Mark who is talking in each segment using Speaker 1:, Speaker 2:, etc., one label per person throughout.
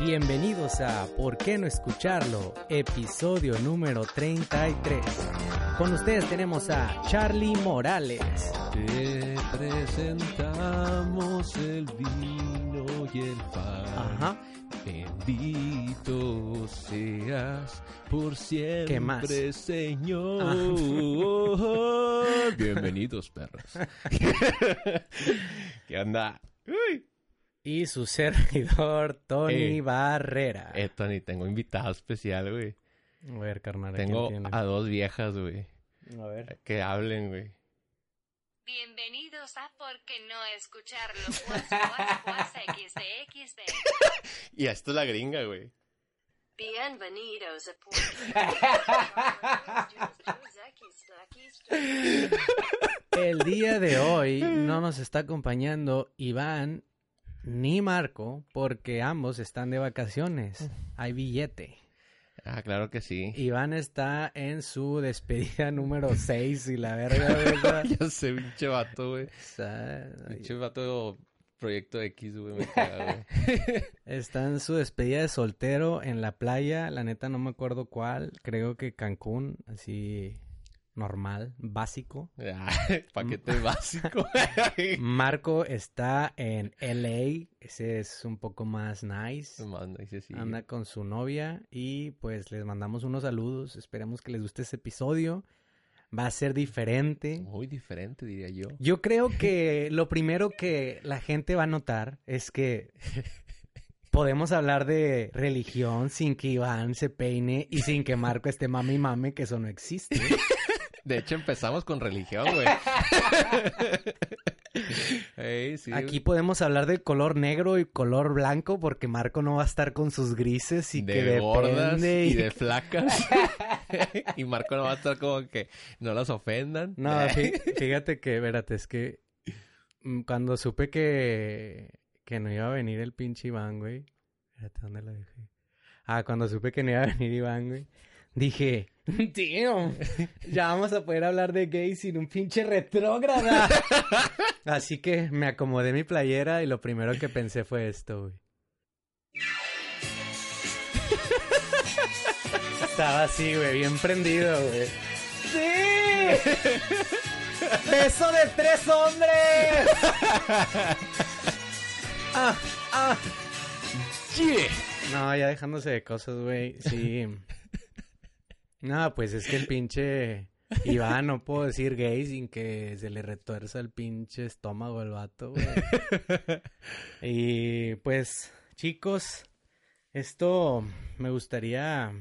Speaker 1: Bienvenidos a ¿Por qué no escucharlo? Episodio número 33. Con ustedes tenemos a Charlie Morales.
Speaker 2: Te presentamos el vino y el pan.
Speaker 1: Ajá.
Speaker 2: Bendito seas por siempre,
Speaker 1: ¿Qué más? Ah.
Speaker 2: Señor. Bienvenidos, perros. ¿Qué onda? Uy.
Speaker 1: Y su servidor, Tony
Speaker 2: Eh.
Speaker 1: Barrera.
Speaker 2: Eh, Tony, tengo invitado especial, güey.
Speaker 1: A ver, carnal. ¿a
Speaker 2: Tengo a dos viejas, güey.
Speaker 1: A ver.
Speaker 2: Que hablen, güey.
Speaker 3: Bienvenidos a ¿Por qué no escucharlo? XD, XD.
Speaker 2: Y esto es la gringa, güey.
Speaker 3: Bienvenidos a ¿Por
Speaker 1: El día de hoy no nos está acompañando Iván ni Marco porque ambos están de vacaciones. Hay billete.
Speaker 2: Ah, claro que sí.
Speaker 1: Iván está en su despedida número 6 y la verga, ¿verdad?
Speaker 2: Yo sé, pinche vato, güey. Pinche vato Proyecto X, güey, me caga, güey.
Speaker 1: está en su despedida de soltero en la playa. La neta no me acuerdo cuál. Creo que Cancún, así normal, básico.
Speaker 2: Ah, paquete básico.
Speaker 1: Marco está en LA. Ese es un poco más nice.
Speaker 2: Manda, dice sí.
Speaker 1: anda con su novia y pues les mandamos unos saludos. Esperemos que les guste este episodio. Va a ser diferente.
Speaker 2: Muy diferente, diría yo.
Speaker 1: Yo creo que lo primero que la gente va a notar es que podemos hablar de religión sin que Iván se peine y sin que Marco esté mame y mame, que eso no existe.
Speaker 2: De hecho, empezamos con religión, güey. Sí.
Speaker 1: Aquí podemos hablar de color negro y color blanco porque Marco no va a estar con sus grises y
Speaker 2: de
Speaker 1: que
Speaker 2: gordas
Speaker 1: depende
Speaker 2: y de flacas. y Marco no va a estar como que no las ofendan.
Speaker 1: No, fí- fíjate que, espérate, es que mm, cuando supe que, que no iba a venir el pinche Iván, güey. Espérate, ¿dónde lo dejé? Ah, cuando supe que no iba a venir Iván, güey. Dije, tío, ya vamos a poder hablar de gays sin un pinche retrógrada. Así que me acomodé mi playera y lo primero que pensé fue esto, güey. Estaba así, güey, bien prendido, güey. ¡Sí! ¡Beso de tres hombres! ¡Ah! ¡Ah!
Speaker 2: Yeah.
Speaker 1: No, ya dejándose de cosas, güey. Sí. No, pues es que el pinche Iván, no puedo decir gay sin que se le retuerza el pinche estómago al vato, güey. Y pues, chicos, esto me gustaría.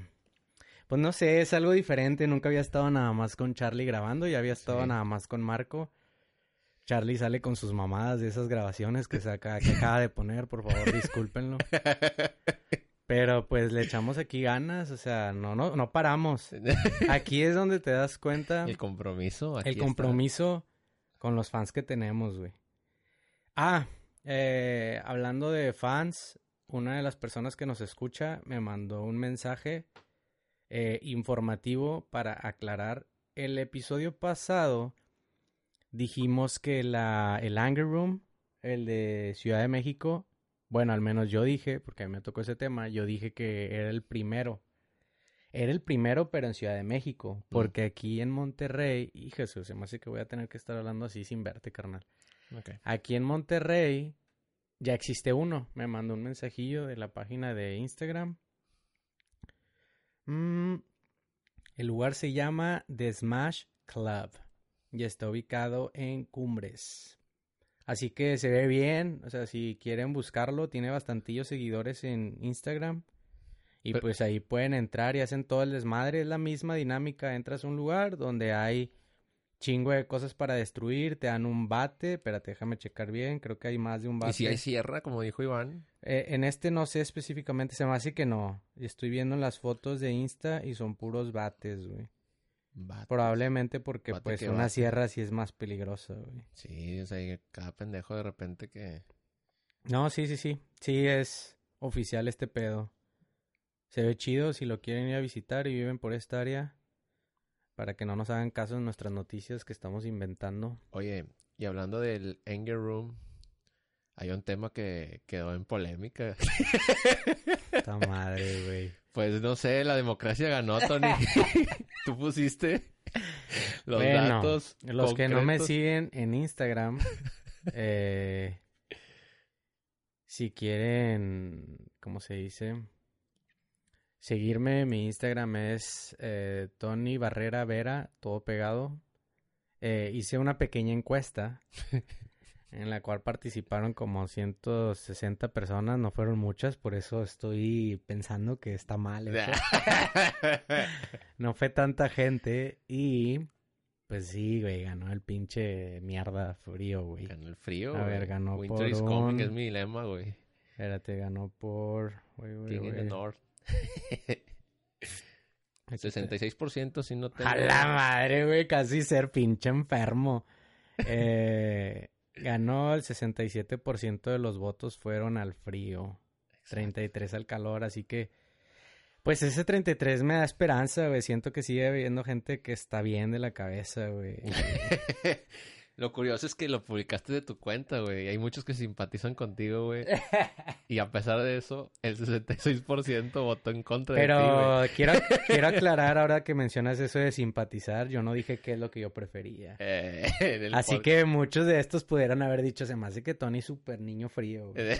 Speaker 1: Pues no sé, es algo diferente. Nunca había estado nada más con Charlie grabando, ya había estado
Speaker 2: Sí.
Speaker 1: nada más con Marco. Charlie sale con sus mamadas de esas grabaciones que, saca, que acaba de poner, por favor, discúlpenlo. Pero pues le echamos aquí ganas, o sea, no, no, no paramos. Aquí es donde te das cuenta
Speaker 2: El compromiso. aquí
Speaker 1: el
Speaker 2: está.
Speaker 1: compromiso con los fans que tenemos, güey. Ah, eh, hablando de fans, una de las personas que nos escucha me mandó un mensaje eh, informativo para aclarar. El episodio pasado dijimos que la, el Anger Room, el de Ciudad de México, bueno, al menos yo dije, porque a mí me tocó ese tema, yo dije que era el primero. Era el primero, pero en Ciudad de México. Porque aquí en Monterrey, y Jesús, se me hace que voy a tener que estar hablando así sin verte, carnal. Aquí en Monterrey ya existe uno. Me mandó un mensajillo de la página de Instagram. Mm, el lugar se llama The Smash Club y está ubicado en Cumbres. Así que se ve bien, o sea, si quieren buscarlo, tiene bastantillos seguidores en Instagram. Y
Speaker 2: Pero-
Speaker 1: pues ahí pueden entrar y hacen todo el desmadre, es la misma dinámica, entras a un lugar donde hay chingo de cosas para destruir, te dan un bate, espérate, déjame checar bien, creo que hay más de un bate.
Speaker 2: Y si hay sierra, como dijo Iván.
Speaker 1: Eh, en este no sé específicamente, se me hace que no. Estoy viendo las fotos de Insta y son puros bates, güey.
Speaker 2: Bate.
Speaker 1: Probablemente porque
Speaker 2: Bate
Speaker 1: pues una
Speaker 2: bate.
Speaker 1: sierra sí es más peligrosa, güey.
Speaker 2: Sí, o sea, cada pendejo de repente que...
Speaker 1: No, sí, sí, sí. Sí es oficial este pedo. Se ve chido si lo quieren ir a visitar y viven por esta área. Para que no nos hagan caso en nuestras noticias que estamos inventando.
Speaker 2: Oye, y hablando del Anger Room, hay un tema que quedó en polémica.
Speaker 1: Esta madre, güey.
Speaker 2: Pues no sé, la democracia ganó, Tony. Tú pusiste los
Speaker 1: Bueno,
Speaker 2: datos.
Speaker 1: Los que no me siguen en Instagram, eh, si quieren, ¿cómo se dice? Seguirme, mi Instagram es eh, Tony Barrera Vera, todo pegado. Eh, hice una pequeña encuesta en la cual participaron como 160 personas, no fueron muchas, por eso estoy pensando que está mal. hecho. No fue tanta gente y pues sí, güey, ganó el pinche mierda frío, güey.
Speaker 2: Ganó el frío.
Speaker 1: A ver, ganó
Speaker 2: Winter
Speaker 1: por
Speaker 2: is coming
Speaker 1: un-
Speaker 2: es mi dilema, güey.
Speaker 1: Espérate, ganó por... güey, güey,
Speaker 2: King in the. North.
Speaker 1: Aquí está.
Speaker 2: 66% si no tengo...
Speaker 1: A la madre, güey, casi ser pinche enfermo. Eh, ganó el 67% de los votos fueron al frío, 33 al calor, así que pues ese 33 me da esperanza, güey. Siento que sigue habiendo gente que está bien de la cabeza, güey.
Speaker 2: Lo curioso es que lo publicaste de tu cuenta, güey. Hay muchos que simpatizan contigo, güey. Y a pesar de eso, el 66% votó en contra de ti, güey.
Speaker 1: Pero quiero, quiero aclarar ahora que mencionas eso de simpatizar, yo no dije qué es lo que yo prefería.
Speaker 2: Eh,
Speaker 1: Así que muchos de estos pudieran haber dicho, se me hace que Tony es súper niño frío. güey".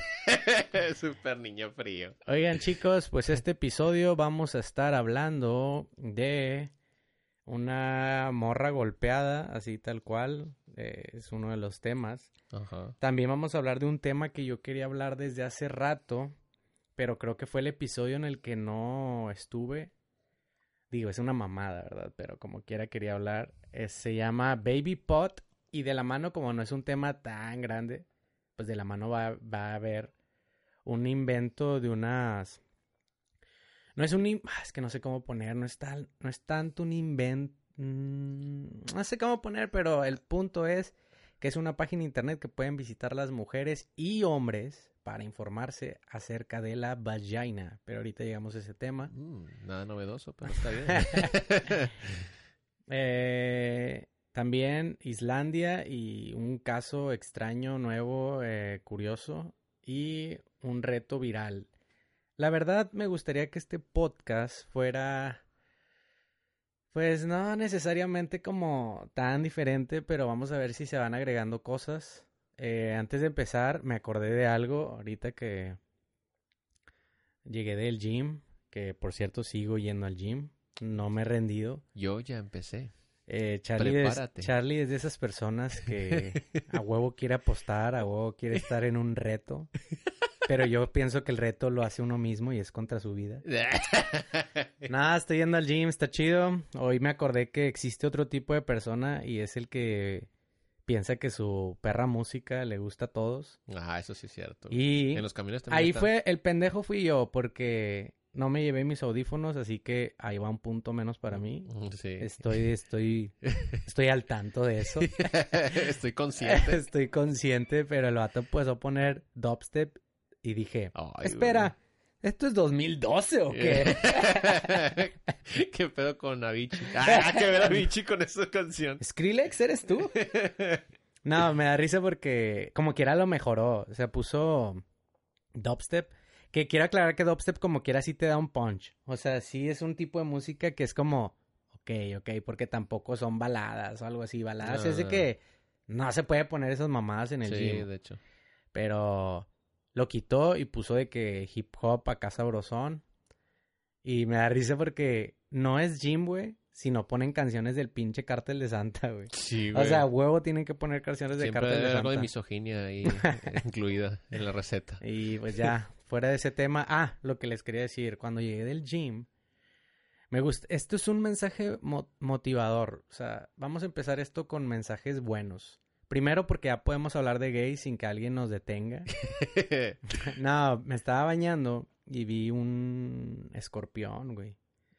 Speaker 2: Super niño frío.
Speaker 1: Oigan chicos, pues este episodio vamos a estar hablando de una morra golpeada, así tal cual, eh, es uno de los temas.
Speaker 2: Ajá.
Speaker 1: También vamos a hablar de un tema que yo quería hablar desde hace rato, pero creo que fue el episodio en el que no estuve. Digo, es una mamada, ¿verdad? Pero como quiera quería hablar. Eh, se llama Baby Pot y de la mano, como no es un tema tan grande, pues de la mano va, va a haber un invento de unas... No es un... ah, Es que no sé cómo poner, no es, tal, no es tanto un invento... No sé cómo poner, pero el punto es que es una página de internet que pueden visitar las mujeres y hombres para informarse acerca de la vagina. Pero ahorita llegamos a ese tema.
Speaker 2: Mm, nada novedoso, pero está bien.
Speaker 1: Eh, también Islandia y un caso extraño, nuevo, eh, curioso y un reto viral. La verdad me gustaría que este podcast fuera, pues no necesariamente como tan diferente, pero vamos a ver si se van agregando cosas. Eh, antes de empezar, me acordé de algo ahorita que llegué del gym, que por cierto sigo yendo al gym, no me he rendido.
Speaker 2: Yo ya empecé.
Speaker 1: Eh, Charlie, es. Charlie es de esas personas que a huevo quiere apostar, a huevo quiere estar en un reto. Pero yo pienso que el reto lo hace uno mismo y es contra su vida. Nada, estoy yendo al gym, está chido. Hoy me acordé que existe otro tipo de persona y es el que piensa que su perra música le gusta a todos.
Speaker 2: Ah, eso sí es cierto.
Speaker 1: Y
Speaker 2: en los camiones también
Speaker 1: ahí fue, el pendejo fui yo porque no me llevé mis audífonos, así que ahí va un punto menos para mí.
Speaker 2: Mm, Sí.
Speaker 1: Estoy, estoy, estoy al tanto de eso.
Speaker 2: Estoy consciente.
Speaker 1: Estoy consciente, pero el vato empezó a poner dubstep y dije,
Speaker 2: Ay,
Speaker 1: espera, ¿esto es 2012 o qué?
Speaker 2: ¿Qué pedo con Avicii? Ah, que ver Avicii con esa canción.
Speaker 1: ¿Skrillex eres tú? No, me da risa porque como quiera lo mejoró. O sea, puso dubstep. Que quiero aclarar que dubstep como quiera sí te da un punch. O sea, sí es un tipo de música que es como, ok, ok, porque tampoco son baladas o algo así. Baladas
Speaker 2: No,
Speaker 1: es de
Speaker 2: no.
Speaker 1: que no se puede poner esas mamadas en el
Speaker 2: sí,
Speaker 1: gym.
Speaker 2: de hecho.
Speaker 1: Pero lo quitó y puso de que hip hop acá sabrosón. Y me da risa porque no es gym, güey, sino ponen canciones del pinche Cártel de Santa, güey.
Speaker 2: Sí,
Speaker 1: O sea, huevo tienen que poner canciones de Cártel de
Speaker 2: algo de
Speaker 1: Santa.
Speaker 2: misoginia ahí eh, incluida en la receta.
Speaker 1: Y pues ya, fuera de ese tema. Ah, lo que les quería decir. Cuando llegué del gym, me gusta. Esto es un mensaje mo- motivador. O sea, vamos a empezar esto con mensajes buenos. Primero porque ya podemos hablar de gays sin que alguien nos detenga. no, me estaba bañando y vi un escorpión, güey.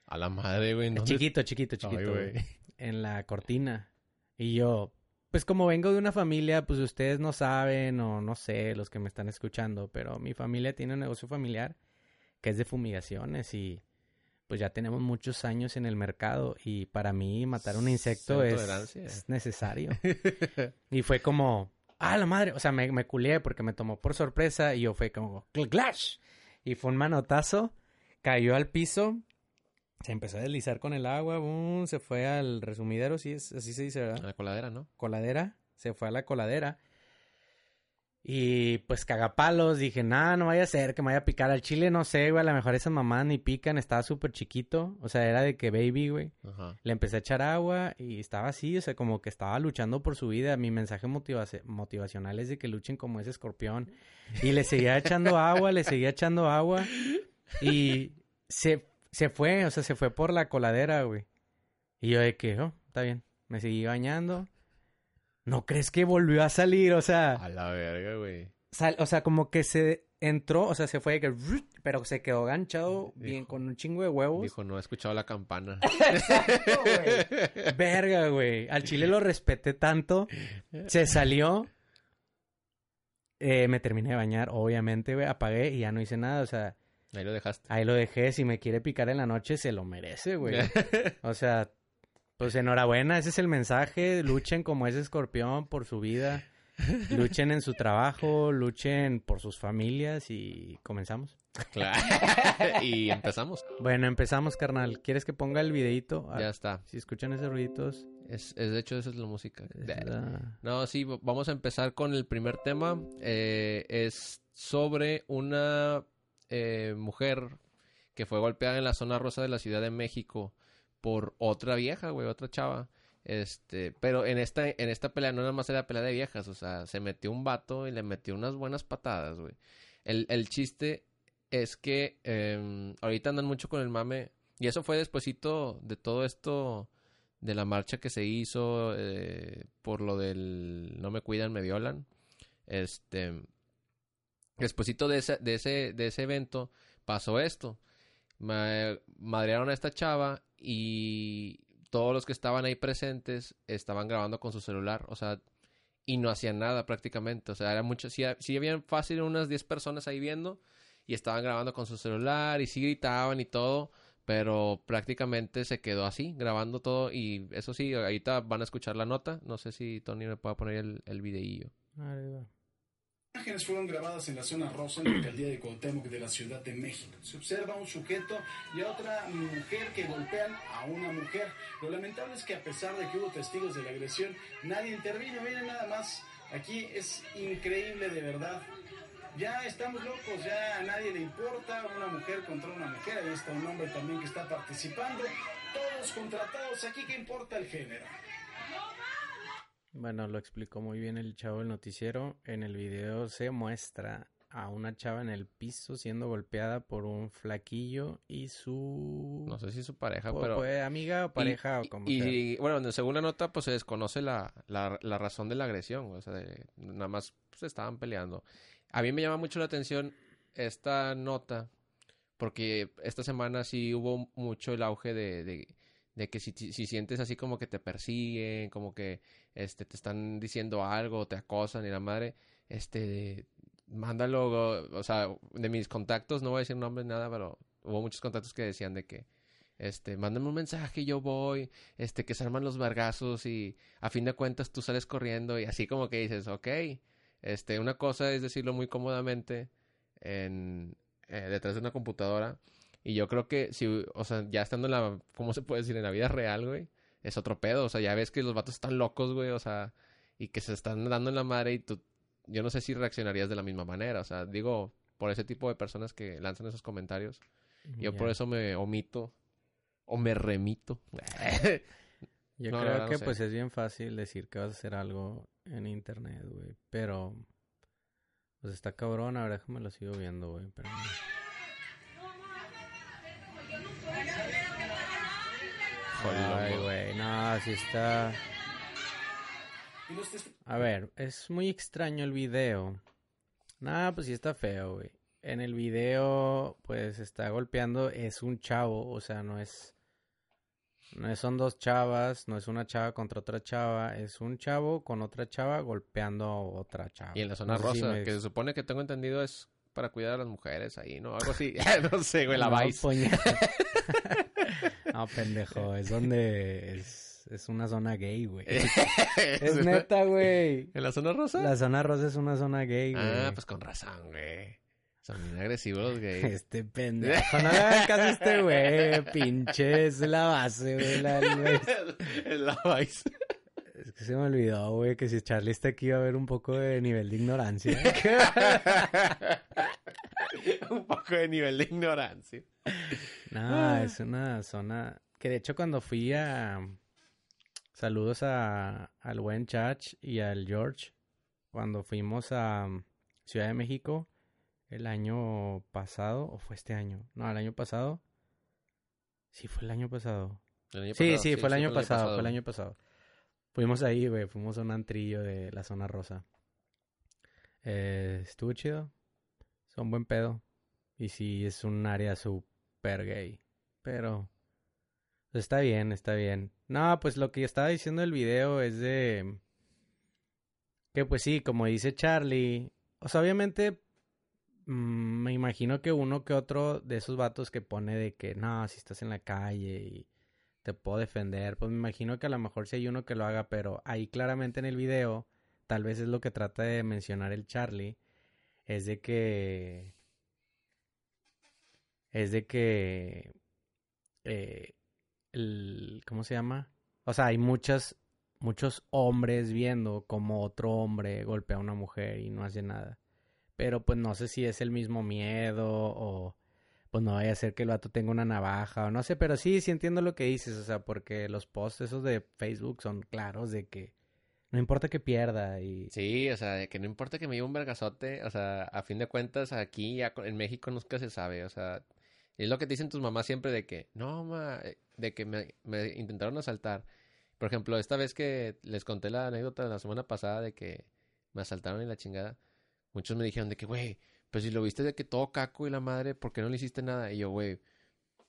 Speaker 2: A la madre, güey. ¿dónde-
Speaker 1: Chiquito, chiquito,
Speaker 2: Ay,
Speaker 1: chiquito.
Speaker 2: güey.
Speaker 1: güey. En la cortina. Y yo, pues como vengo de una familia, pues ustedes no saben o no sé, los que me están escuchando, pero mi familia tiene un negocio familiar que es de fumigaciones y pues ya tenemos muchos años en el mercado y para mí matar un insecto es, necesario. Y fue como, ah, la madre. O sea, me, me culié porque me tomó por sorpresa y yo fue como, clash. Y fue un manotazo, cayó al piso, se empezó a deslizar con el agua, boom, se fue al resumidero, sí, es, así se dice,
Speaker 2: A
Speaker 1: ¿verdad?
Speaker 2: la coladera, ¿no?
Speaker 1: Coladera, se fue a la coladera. Y pues cagapalos, dije, nada, no vaya a ser que me vaya a picar al chile, no sé, güey, a lo mejor esas mamás ni pican, estaba súper chiquito, o sea, era de que baby, güey.
Speaker 2: Ajá.
Speaker 1: Le empecé a echar agua y estaba así, o sea, como que estaba luchando por su vida. Mi mensaje motiva- motivacional es de que luchen como ese escorpión. Y le seguía echando agua, le seguía echando agua. Y se, se fue, o sea, se fue por la coladera, güey. Y yo de que, oh, está bien. Me seguí bañando. ¿No crees que volvió a salir? O sea,
Speaker 2: A la verga, güey.
Speaker 1: sal- o sea, como que se entró, o sea, se fue que, pero se quedó ganchado
Speaker 2: Dijo-
Speaker 1: bien con un chingo de huevos.
Speaker 2: Dijo, no he escuchado la campana.
Speaker 1: Exacto, güey. Verga, güey. Al chile lo respeté tanto. Se salió. Eh, me terminé de bañar, obviamente, güey. Apagué y ya no hice nada. O sea,
Speaker 2: Ahí lo dejaste.
Speaker 1: ahí lo dejé. Si me quiere picar en la noche, se lo merece, güey. O sea, pues enhorabuena. Ese es el mensaje. Luchen como ese escorpión por su vida. Luchen en su trabajo. Luchen por sus familias. Y comenzamos.
Speaker 2: Claro. y empezamos.
Speaker 1: Bueno, empezamos, carnal. ¿Quieres que ponga el videito? Ah,
Speaker 2: Ya está.
Speaker 1: Si escuchan esos ruiditos.
Speaker 2: Es, es- de hecho, esa es la música.
Speaker 1: es la-
Speaker 2: No, sí, vamos a empezar con el primer tema. Eh, es sobre una eh, mujer que fue golpeada en la zona rosa de la Ciudad de México por otra vieja, güey, otra chava. Este, pero en esta, en esta pelea no nada más era pelea de viejas, o sea, se metió un vato y le metió unas buenas patadas, güey. El, el chiste es que em, ahorita andan mucho con el mame, y eso fue despuesito de todo esto de la marcha que se hizo eh, por lo del no me cuidan, me violan. Este, despuesito de ese, de ese, de ese evento pasó esto. Ma- madrearon a esta chava y todos los que estaban ahí presentes estaban grabando con su celular, o sea, y no hacían nada prácticamente, o sea, era mucho, sí, sí habían fácil unas 10 personas ahí viendo y estaban grabando con su celular y sí gritaban y todo, pero prácticamente se quedó así, grabando todo y eso sí, ahorita van a escuchar la nota, no sé si Tony me pueda poner el, el videillo.
Speaker 4: Imágenes fueron grabadas en la zona rosa en la alcaldía de Cuauhtémoc de la Ciudad de México. Se observa un sujeto y a otra mujer que golpean a una mujer. Lo lamentable es que a pesar de que hubo testigos de la agresión, nadie intervino. Miren nada más, aquí es increíble de verdad. Ya estamos locos, ya a nadie le importa una mujer contra una mujer. Ahí está un hombre también que está participando. Todos contra todos, aquí qué importa el género.
Speaker 1: Bueno, lo explicó muy bien el chavo del noticiero. En el video se muestra a una chava en el piso siendo golpeada por un flaquillo y su
Speaker 2: No sé si su pareja,
Speaker 1: po-
Speaker 2: pero...
Speaker 1: pues, amiga o pareja o como
Speaker 2: y,
Speaker 1: sea.
Speaker 2: y, bueno, según la nota, pues se desconoce la, la, la razón de la agresión. O sea, de- nada más se estaban peleando. A mí me llama mucho la atención esta nota, porque esta semana sí hubo mucho el auge de, de, de que si, si sientes así como que te persiguen, como que este te están diciendo algo, te acosan y la madre, este mándalo, o sea, de mis contactos, no voy a decir nombres nada, pero hubo muchos contactos que decían de que este, mándame un mensaje y yo voy, este, que se arman los vargazos y a fin de cuentas tú sales corriendo y así como que dices, ok, este, una cosa es decirlo muy cómodamente en, eh, detrás de una computadora y yo creo que si, o sea, ya estando en la, ¿cómo se puede decir? En la vida real, güey, es otro pedo, o sea, ya ves que los vatos están locos, güey, o sea, y que se están dando en la madre y tú, yo no sé si reaccionarías de la misma manera, o sea, digo, por ese tipo de personas que lanzan esos comentarios, yo por eso me omito o me remito.
Speaker 1: Yo
Speaker 2: no,
Speaker 1: creo
Speaker 2: no
Speaker 1: que
Speaker 2: sé.
Speaker 1: pues es bien fácil decir que vas a hacer algo en internet, güey, pero pues está cabrón, ahora déjame lo sigo viendo, güey, pero Ay, güey, no, así está. A ver, es muy extraño el video. Nah, pues sí está feo, güey. En el video, pues está golpeando, es un chavo, o sea, no es. No es- son dos chavas, no es una chava contra otra chava, es un chavo con otra chava golpeando a otra chava.
Speaker 2: Y en la zona
Speaker 1: No sé si
Speaker 2: rosa,
Speaker 1: me-
Speaker 2: que se supone que tengo entendido es para cuidar a las mujeres ahí, ¿no? Algo así. no sé, güey, la
Speaker 1: No,
Speaker 2: Vice.
Speaker 1: no, pendejo, es donde es una zona gay, güey.
Speaker 2: Es
Speaker 1: neta, güey.
Speaker 2: ¿En la zona rosa?
Speaker 1: La zona rosa es una zona gay, güey.
Speaker 2: Ah, pues con razón, güey. Son bien agresivos los gays.
Speaker 1: Este pendejo, no le hagan caso a este güey, pinche, es la base, güey, la.
Speaker 2: Es la Vice.
Speaker 1: Es que se me olvidó, güey, que si Charlie está aquí va a haber un poco de nivel de ignorancia.
Speaker 2: Un poco de nivel de ignorancia.
Speaker 1: No, es una zona que de hecho cuando fui a... Saludos a, al buen Chach y al George. Cuando fuimos a um, Ciudad de México el año pasado, o fue este año. No, el año pasado. Sí, fue el año pasado.
Speaker 2: El año
Speaker 1: Sí,
Speaker 2: pasado,
Speaker 1: sí, fue el año pasado, fue el año pasado. Fuimos ahí, güey, fuimos a un antrillo de la zona rosa. Eh, estuvo chido. Son buen pedo. Y sí, es un área súper gay. Pero pues, está bien, está bien. No, pues lo que estaba diciendo del video es de que pues sí, como dice Charlie, o sea, obviamente mm, me imagino que uno que otro de esos vatos que pone de que no, si estás en la calle y te puedo defender, pues me imagino que a lo mejor sí hay uno que lo haga, pero ahí claramente en el video, tal vez es lo que trata de mencionar el Charlie, es de que es de que eh, el ¿cómo se llama? O sea, hay muchas muchos hombres viendo como otro hombre golpea a una mujer y no hace nada. Pero pues no sé si es el mismo miedo o pues no vaya a ser que el vato tenga una navaja o no sé, pero sí, sí entiendo lo que dices, o sea, porque los posts esos de Facebook son claros de que no importa que pierda y
Speaker 2: Sí, o sea, que no importa que me lleve un vergazote, o sea, a fin de cuentas aquí ya en México nunca se sabe, o sea, es lo que te dicen tus mamás siempre de que, no, ma, eh, de que me, me intentaron asaltar. Por ejemplo, esta vez que les conté la anécdota de la semana pasada de que me asaltaron y la chingada, muchos me dijeron de que, güey, pues si lo viste de que todo caco y la madre, ¿por qué no le hiciste nada? Y yo, güey,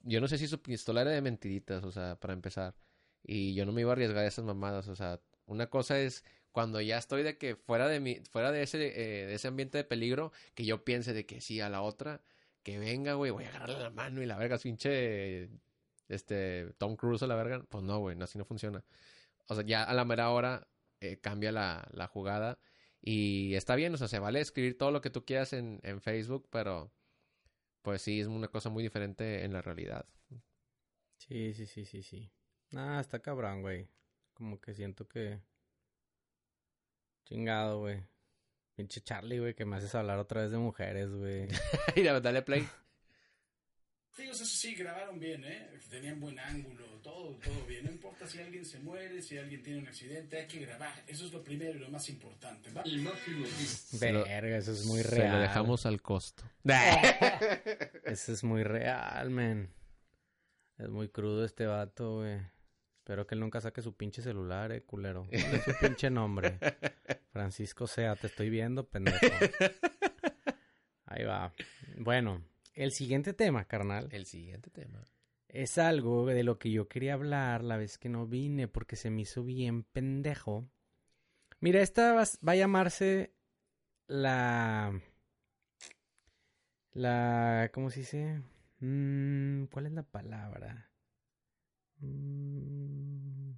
Speaker 2: yo no sé si su pistola era de mentiritas, o sea, para empezar. Y yo no me iba a arriesgar a esas mamadas, o sea, una cosa es cuando ya estoy de que fuera de mi, fuera de ese, eh, de ese ambiente de peligro, que yo piense de que sí, a la otra, que venga, güey, voy a agarrarle la mano y la verga, pinche, este, Tom Cruise a la verga. Pues no, güey, así no funciona. O sea, ya a la mera hora eh, cambia la, la jugada y está bien, o sea, se vale escribir todo lo que tú quieras en, en Facebook, pero pues sí, es una cosa muy diferente en la realidad.
Speaker 1: Sí, sí, sí, sí, sí. Ah, está cabrón, güey. Como que siento que... Chingado, güey. Pinche Charlie, güey, que me haces hablar otra vez de mujeres, güey.
Speaker 2: y dale play.
Speaker 4: Amigos, eso sí, grabaron bien, ¿eh? Tenían buen ángulo, todo, todo bien. No importa si alguien se muere, si alguien tiene un accidente, hay que grabar. Eso es lo primero y lo más importante, ¿va?
Speaker 2: Se lo-
Speaker 1: Verga, eso es muy
Speaker 2: Se
Speaker 1: real.
Speaker 2: lo dejamos al costo.
Speaker 1: Eso es muy real, man. Es muy crudo este vato, güey. Espero que él nunca saque su pinche celular, eh, culero. ¿Cuál es su pinche nombre? Francisco Sea, te estoy viendo, pendejo. Ahí va. Bueno, el siguiente tema, carnal,
Speaker 2: El siguiente tema.
Speaker 1: es algo de lo que yo quería hablar la vez que no vine porque se me hizo bien pendejo. Mira, esta va, va a llamarse la... La... ¿Cómo se dice? Mm, ¿Cuál es la palabra? Mm,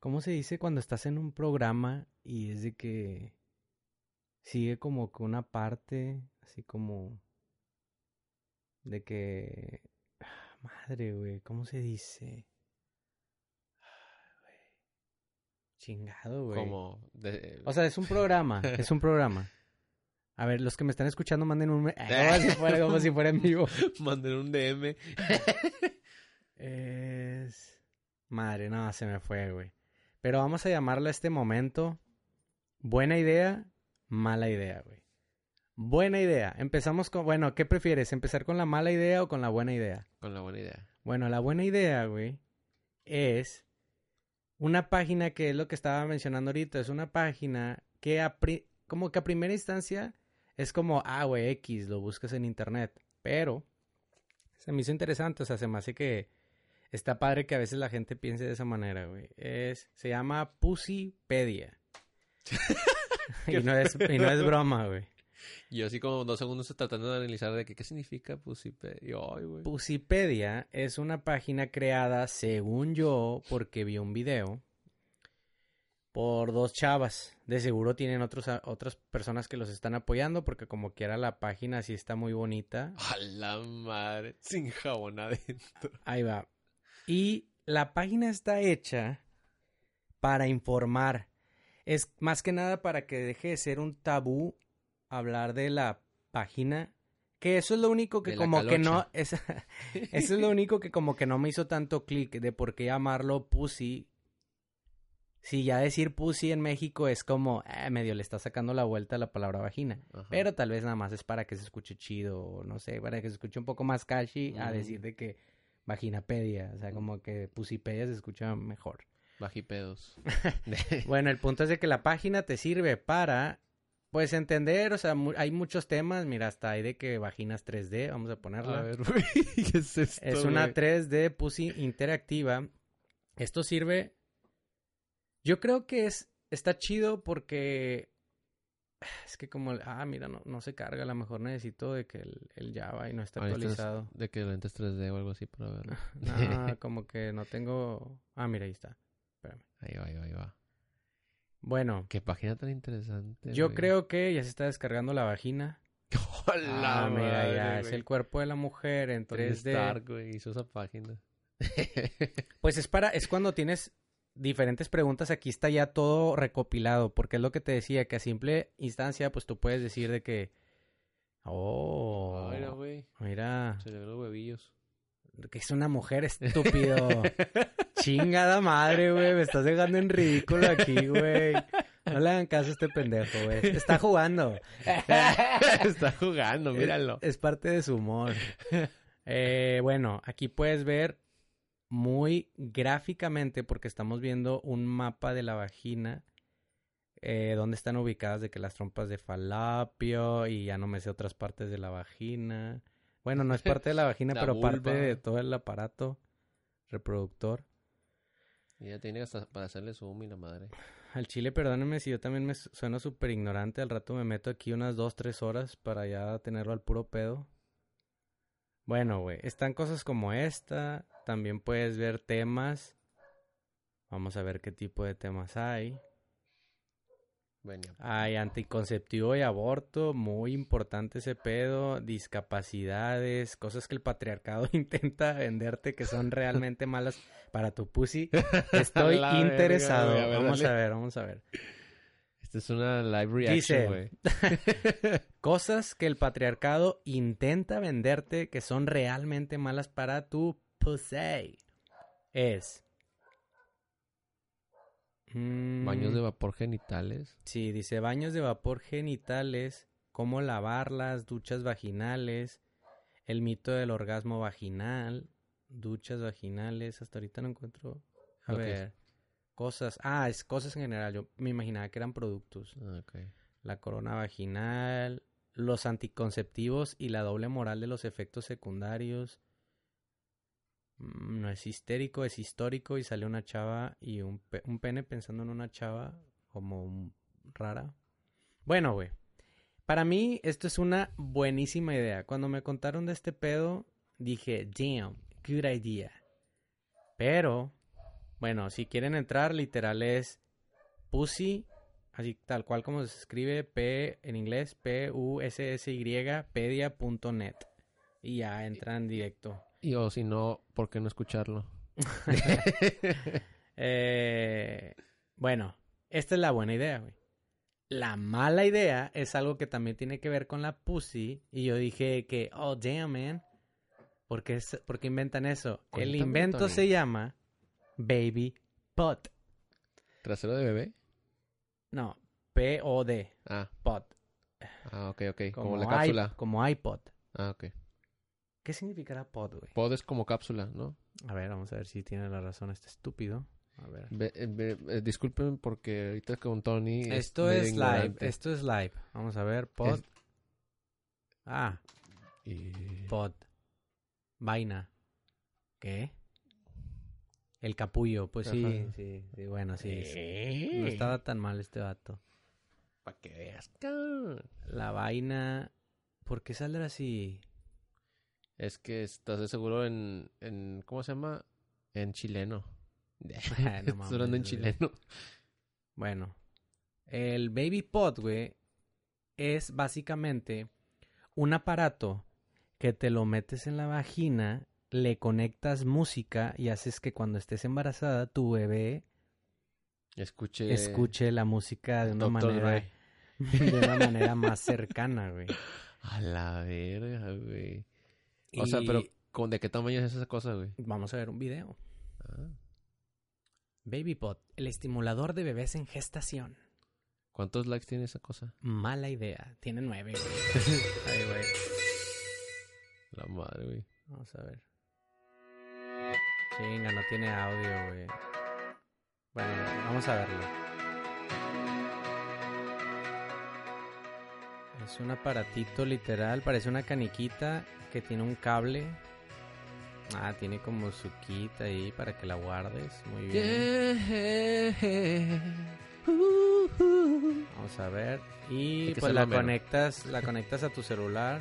Speaker 1: ¿Cómo se dice cuando estás en un programa y es de que sigue como que una parte, así como de que ah, madre, güey, ¿cómo se dice? Chingado, güey.
Speaker 2: Como de-
Speaker 1: O sea, es un programa, es un programa. A ver, los que me están escuchando manden un como si fuera, como si fuera en vivo.
Speaker 2: Manden un DM.
Speaker 1: Es madre, no, se me fue, güey. Pero vamos a llamarlo a este momento buena idea, mala idea, güey. Buena idea. Empezamos con, bueno, ¿qué prefieres? ¿Empezar con la mala idea o con la buena idea?
Speaker 2: Con la buena idea.
Speaker 1: Bueno, la buena idea, güey, es una página que es lo que estaba mencionando ahorita. Es una página que a pri- como que a primera instancia es como, ah, güey, X, lo buscas en internet. Pero se me hizo interesante, o sea, se me hace que está padre que a veces la gente piense de esa manera, güey. Es, se llama Pussypedia. y, no es, y no es broma, güey.
Speaker 2: Y yo así como dos segundos tratando de analizar de que, qué significa Pusipedia. Ay.
Speaker 1: Pusipedia es una página creada, según yo, porque vi un video por dos chavas. De seguro tienen otros, otras personas que los están apoyando porque como quiera la página sí está muy bonita.
Speaker 2: A la madre. Sin jabón adentro.
Speaker 1: Ahí va. Y la página está hecha para informar. Es más que nada para que deje de ser un tabú hablar de la página. Que eso es lo único que como que no... Es, eso es lo único que como que no me hizo tanto clic de por qué llamarlo pussy. Si ya decir pussy en México es como eh, medio le está sacando la vuelta a la palabra vagina.
Speaker 2: Ajá.
Speaker 1: Pero tal vez nada más es para que se escuche chido, o no sé, para que se escuche un poco más catchy a decir de que vaginapedia, o sea, como que pusipedia se escucha mejor.
Speaker 2: Bajipedos.
Speaker 1: Bueno, el punto es de que la página te sirve para, pues, entender, o sea, mu- hay muchos temas, mira, hasta hay de que vaginas 3D, vamos a ponerla.
Speaker 2: A ver, güey. ¿Qué es esto,
Speaker 1: es una
Speaker 2: güey?
Speaker 1: 3D pussy interactiva. Esto sirve, yo creo que es, está chido porque... Es que como, ah, mira, no, no se carga, a lo mejor necesito de que el, el Java y no está
Speaker 2: es
Speaker 1: actualizado.
Speaker 2: De que lentes 3D o algo así para verlo.
Speaker 1: No, como que no tengo... Ah, mira, ahí está. Espérame.
Speaker 2: Ahí va, ahí va, ahí va.
Speaker 1: Bueno,
Speaker 2: Qué página tan interesante.
Speaker 1: yo
Speaker 2: güey.
Speaker 1: creo que ya se está descargando la vagina.
Speaker 2: ¡Hola,
Speaker 1: Ah, mira, ya es el cuerpo de la mujer en
Speaker 2: Tony
Speaker 1: 3D.
Speaker 2: Stark, güey, hizo esa página.
Speaker 1: Pues es para, es cuando tienes diferentes preguntas, aquí está ya todo recopilado, porque es lo que te decía, que a simple instancia, pues tú puedes decir de que, oh,
Speaker 2: no, güey.
Speaker 1: mira,
Speaker 2: Se le ven los huevillos.
Speaker 1: que es una mujer estúpido. Chingada madre, güey, me estás dejando en ridículo aquí, güey. No le hagan caso a este pendejo, güey. Está jugando.
Speaker 2: Está jugando, míralo.
Speaker 1: Es, es parte de su humor. Eh, bueno, aquí puedes ver muy gráficamente, porque estamos viendo un mapa de la vagina, eh, donde están ubicadas de que las trompas de falapio y ya no me sé otras partes de la vagina. Bueno, no es parte de la vagina,
Speaker 2: La
Speaker 1: pero parte de todo el aparato reproductor.
Speaker 2: Y ya tiene hasta para hacerle zoom y la madre.
Speaker 1: Al chile, perdónenme si yo también me su- sueno súper ignorante. Al rato me meto aquí unas dos, tres horas para ya tenerlo al puro pedo. Bueno, güey, están cosas como esta. También puedes ver temas. Vamos a ver qué tipo de temas hay.
Speaker 2: Venga.
Speaker 1: Hay anticonceptivo y aborto, muy importante ese pedo, discapacidades, cosas que el patriarcado intenta venderte que son realmente malas para tu pussy. Estoy
Speaker 2: verga,
Speaker 1: interesado. vamos
Speaker 2: dale.
Speaker 1: a ver, vamos a ver.
Speaker 2: Esta es una live reaction, güey.
Speaker 1: Cosas que el patriarcado intenta venderte que son realmente malas para tu pussy. Es. Mm,
Speaker 2: Baños de vapor genitales.
Speaker 1: Sí, dice baños de vapor genitales, cómo lavarlas, duchas vaginales, el mito del orgasmo vaginal, duchas vaginales, hasta ahorita no encuentro. A ver, cosas. Ah, es cosas en general, yo me imaginaba que eran productos.
Speaker 2: Ah.
Speaker 1: La corona vaginal, los anticonceptivos y la doble moral de los efectos secundarios. Mm, No es histérico, es histórico y sale una chava y un, pe- un pene pensando en una chava como un- rara. Bueno, güey. Para mí esto es una buenísima idea. Cuando me contaron de este pedo, dije, damn, good idea. Pero, bueno, si quieren entrar, literal es pussy así tal cual como se escribe P en inglés P U S S Y pedia.net y ya entran directo.
Speaker 2: Y o si no, ¿por qué no escucharlo?
Speaker 1: Eh, bueno, esta es la buena idea, güey. La mala idea es algo que también tiene que ver con la pussy y yo dije que oh damn man, ¿por qué, es- por qué inventan eso? El invento
Speaker 2: Tony.
Speaker 1: se llama baby pot.
Speaker 2: ¿Trasero de bebé?
Speaker 1: No, P O D,
Speaker 2: Ah,
Speaker 1: pot.
Speaker 2: ah, ok, ok. Como,
Speaker 1: Como,
Speaker 2: la
Speaker 1: i-
Speaker 2: cápsula.
Speaker 1: como iPod.
Speaker 2: Ah, ok.
Speaker 1: ¿Qué significará pod, güey?
Speaker 2: Pod es como cápsula, ¿no?
Speaker 1: A ver, vamos a ver si tiene la razón este estúpido. A ver.
Speaker 2: Ve- eh, eh, disculpen porque ahorita con Tony...
Speaker 1: Esto es live,
Speaker 2: ignorante.
Speaker 1: esto es live. Vamos a ver, pod.
Speaker 2: Es-
Speaker 1: Ah,
Speaker 2: Y-
Speaker 1: pod. Vaina. ¿Qué? El capullo, pues sí,
Speaker 2: Ajá.
Speaker 1: sí, sí, bueno, sí.
Speaker 2: Eh.
Speaker 1: No estaba tan mal este vato.
Speaker 2: Pa' que veas.
Speaker 1: La vaina. ¿Por qué saldrá así?
Speaker 2: Es que estás de seguro en, en. ¿Cómo se llama? En chileno.
Speaker 1: No
Speaker 2: hablando en chileno.
Speaker 1: Bueno, el Baby Pod, güey, es básicamente un aparato que te lo metes en la vagina, le conectas música y haces que cuando estés embarazada tu bebé
Speaker 2: Escuche.
Speaker 1: escuche la música de una manera de una manera más cercana, güey.
Speaker 2: A la verga, güey. O sea, pero ¿con ¿de qué tamaño es esa cosa, güey?
Speaker 1: vamos a ver un video.
Speaker 2: Ah.
Speaker 1: Baby Pod, el estimulador de bebés en gestación.
Speaker 2: ¿Cuántos likes tiene esa cosa?
Speaker 1: Mala idea. Tiene nueve, güey. Ay, güey.
Speaker 2: La madre, güey.
Speaker 1: Vamos a ver. Chinga, no tiene audio, güey. Bueno, vamos a verlo. Es un aparatito literal, parece una caniquita que tiene un cable. Ah, tiene como su kit ahí para que la guardes. Muy bien. Vamos a ver. Y pues la conectas, la conectas a tu celular.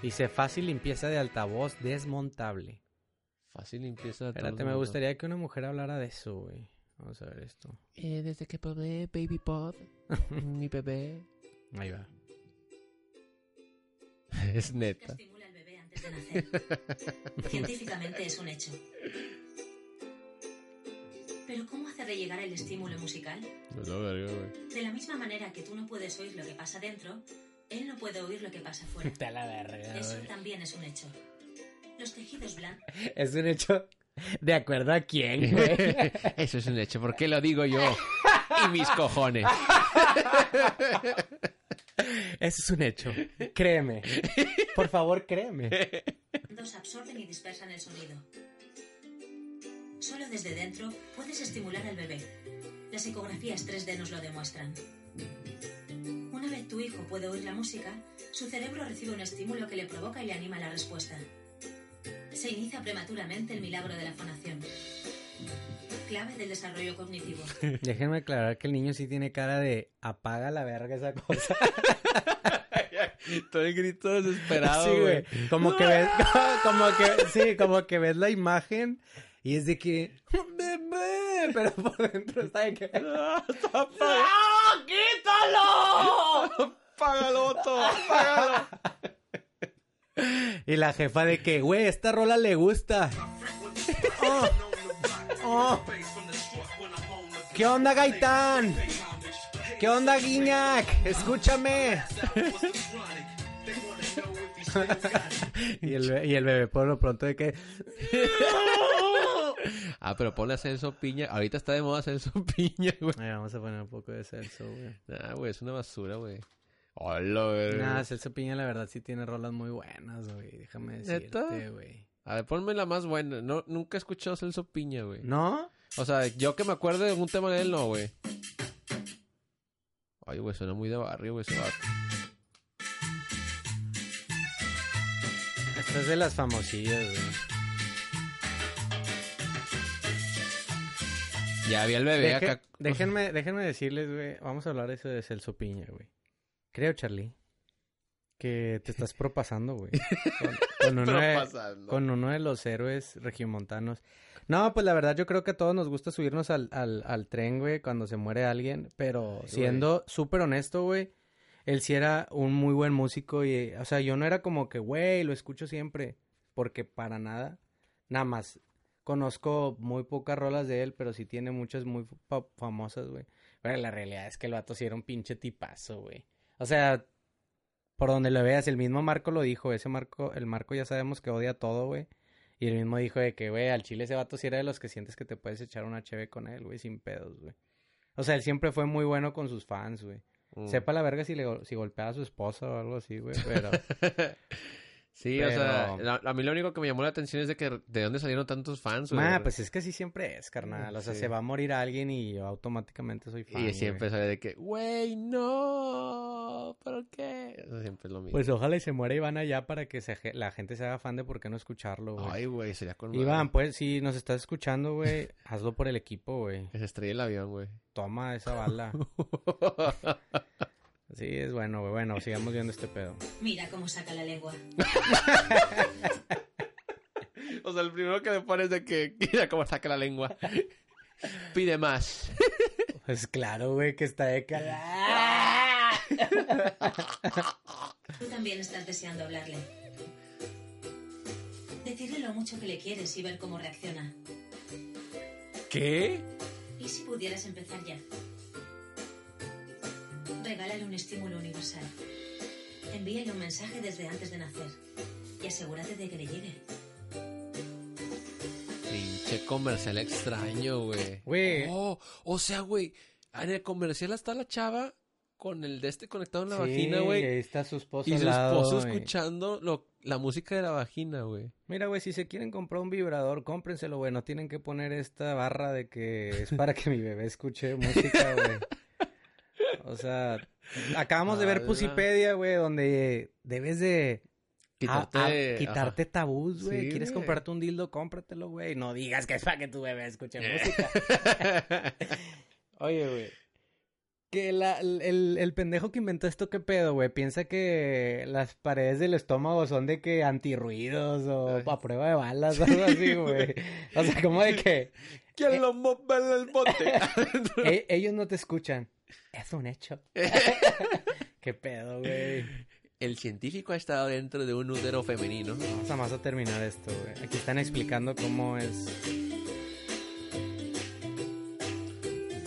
Speaker 1: Dice fácil limpieza de altavoz desmontable.
Speaker 2: Fácil limpieza.
Speaker 1: Espérate, me gustaría que una mujer hablara de eso, güey. Vamos a ver esto.
Speaker 2: Eh, desde que probé Baby Pod, mi bebé.
Speaker 1: Ahí va.
Speaker 2: es neta.
Speaker 5: estimula al bebé antes de nacer. Científicamente es un hecho. Pero ¿cómo hacerle llegar el estímulo musical?
Speaker 2: No la verga, güey.
Speaker 5: De la misma manera que tú no puedes oír lo que pasa dentro, él no puede oír lo que pasa fuera.
Speaker 1: Te la verga,
Speaker 5: Eso también es un hecho. Los tejidos blandos
Speaker 1: Es un hecho de acuerdo a quién, güey.
Speaker 2: Eso es un hecho. ¿Por qué lo digo yo? Y mis cojones.
Speaker 1: Eso es un hecho. Créeme. Por favor, créeme.
Speaker 5: absorben y dispersan el sonido. Solo desde dentro puedes estimular al bebé. Las ecografías 3D nos lo demuestran. Una vez tu hijo puede oír la música, su cerebro recibe un estímulo que le provoca y le anima la respuesta. Se inicia prematuramente el milagro de la fonación. Clave del desarrollo cognitivo.
Speaker 1: Déjenme aclarar que el niño sí tiene cara de apaga la verga esa cosa.
Speaker 2: Todo el grito desesperado,
Speaker 1: sí,
Speaker 2: güey.
Speaker 1: Como que ves, como que, sí, como que ves la imagen y es de que, bebé, pero por dentro está de que, ¡Ah, quítalo!
Speaker 2: ¡Págalo, Otto! ¡Págalo!
Speaker 1: Y la jefa de que, güey, esta rola le gusta. Oh, oh. ¿Qué onda, Gaitán? ¿Qué onda, Guiñac? Escúchame. y, el, y el bebé por lo pronto de que...
Speaker 2: Ah, pero ponle a Celso Piña. Ahorita está de moda Celso Piña, güey.
Speaker 1: Ay, vamos a poner un poco de Celso, güey.
Speaker 2: Nah, güey, es una basura, güey. Hola, güey.
Speaker 1: Nah, Celso Piña la verdad sí tiene rolas muy buenas, güey. Déjame decirte, güey.
Speaker 2: A ver, ponme la más buena. No, nunca he escuchado Celso Piña, güey.
Speaker 1: ¿No?
Speaker 2: O sea, yo que me acuerde de algún tema de él, no, güey. Ay, güey, suena muy de barrio, güey, ese.
Speaker 1: Esta es de las famosillas, güey.
Speaker 2: Ya había el bebé
Speaker 1: Deje-
Speaker 2: acá.
Speaker 1: déjenme, déjenme decirles, güey. Vamos a hablar de eso de Celso Piña, güey. Creo, Charlie, que te estás propasando, güey. Con, con uno de, con uno de los héroes regiomontanos. No, pues la verdad yo creo que a todos nos gusta subirnos al, al, al tren, güey, cuando se muere alguien. Pero
Speaker 2: Ay,
Speaker 1: siendo súper honesto, güey, él sí era un muy buen músico y, o sea, yo no era como que, güey, lo escucho siempre. Porque para nada, nada más. Conozco muy pocas rolas de él, pero sí tiene muchas muy fa- famosas, güey. Pero la realidad es que el vato sí era un pinche tipazo, güey. O sea, por donde lo veas, el mismo Marco lo dijo, ese Marco, el Marco ya sabemos que odia todo, güey. Y el mismo dijo de que, güey, al chile ese vato sí era de los que sientes que te puedes echar una cheve con él, güey, sin pedos, güey. O sea, él siempre fue muy bueno con sus fans, güey.
Speaker 2: Mm.
Speaker 1: Sepa la verga si, le, si golpea a su esposa o algo así, güey, pero...
Speaker 2: Sí, o sea, la- a mí lo único que me llamó la atención es de que de dónde salieron tantos fans, güey.
Speaker 1: Pues es que así siempre es, carnal. O sea,
Speaker 2: Sí.
Speaker 1: se va a morir alguien y yo automáticamente soy fan,
Speaker 2: Y siempre
Speaker 1: güey.
Speaker 2: sale de que, güey, no, ¿por qué? Eso siempre es lo mismo.
Speaker 1: Pues ojalá y se muera Iván allá para que se, la gente se haga fan de por qué no escucharlo, güey.
Speaker 2: Ay, güey, sería con
Speaker 1: Iván, pues si nos estás escuchando, güey, hazlo por el equipo, güey.
Speaker 2: Que se estrelle el avión, güey.
Speaker 1: Toma esa bala. Sí, es bueno, güey. Bueno, sigamos viendo este pedo.
Speaker 5: Mira cómo saca la lengua.
Speaker 2: O sea, el primero que me pone es de que mira cómo saca la lengua. Pide más.
Speaker 1: Pues claro, güey, que está de cara.
Speaker 5: Tú también estás deseando hablarle. Decirle lo mucho que le quieres y ver cómo reacciona.
Speaker 2: ¿Qué?
Speaker 5: ¿Y si pudieras empezar ya? Regálale un estímulo universal. Envíale un mensaje desde antes de nacer. Y asegúrate de que le llegue.
Speaker 2: Pinche comercial extraño, güey.
Speaker 1: Güey.
Speaker 2: Oh, o sea, güey, en el comercial está la chava con el de este conectado en la
Speaker 1: Sí,
Speaker 2: vagina, güey.
Speaker 1: ahí está su esposo
Speaker 2: Y
Speaker 1: al
Speaker 2: su
Speaker 1: lado,
Speaker 2: esposo escuchando lo, la música de la vagina, güey.
Speaker 1: Mira, güey, si se quieren comprar un vibrador, cómprenselo, güey. No tienen que poner esta barra de que es para que mi bebé escuche música, güey. O sea, acabamos de ver. Pusipedia, güey, donde debes de a-
Speaker 2: Quitarte,
Speaker 1: a- quitarte tabús, güey.
Speaker 2: Sí,
Speaker 1: ¿Quieres comprarte un dildo? Cómpratelo, güey. No digas que es para que tu bebé escuche
Speaker 2: Eh.
Speaker 1: música. Oye, güey. Que la- el, el pendejo que inventó esto, ¿qué pedo, güey? Piensa que las paredes del estómago son de que antirruidos o
Speaker 2: Ay.
Speaker 1: a prueba de balas o algo así, güey. O sea, como de que
Speaker 2: ¿Quién lo mueve el bote?
Speaker 1: e- ellos no te escuchan. Es un hecho. ¿Qué pedo, güey?
Speaker 2: el científico ha estado dentro de un útero femenino.
Speaker 1: Vamos a más a terminar esto, güey. Aquí están explicando cómo es.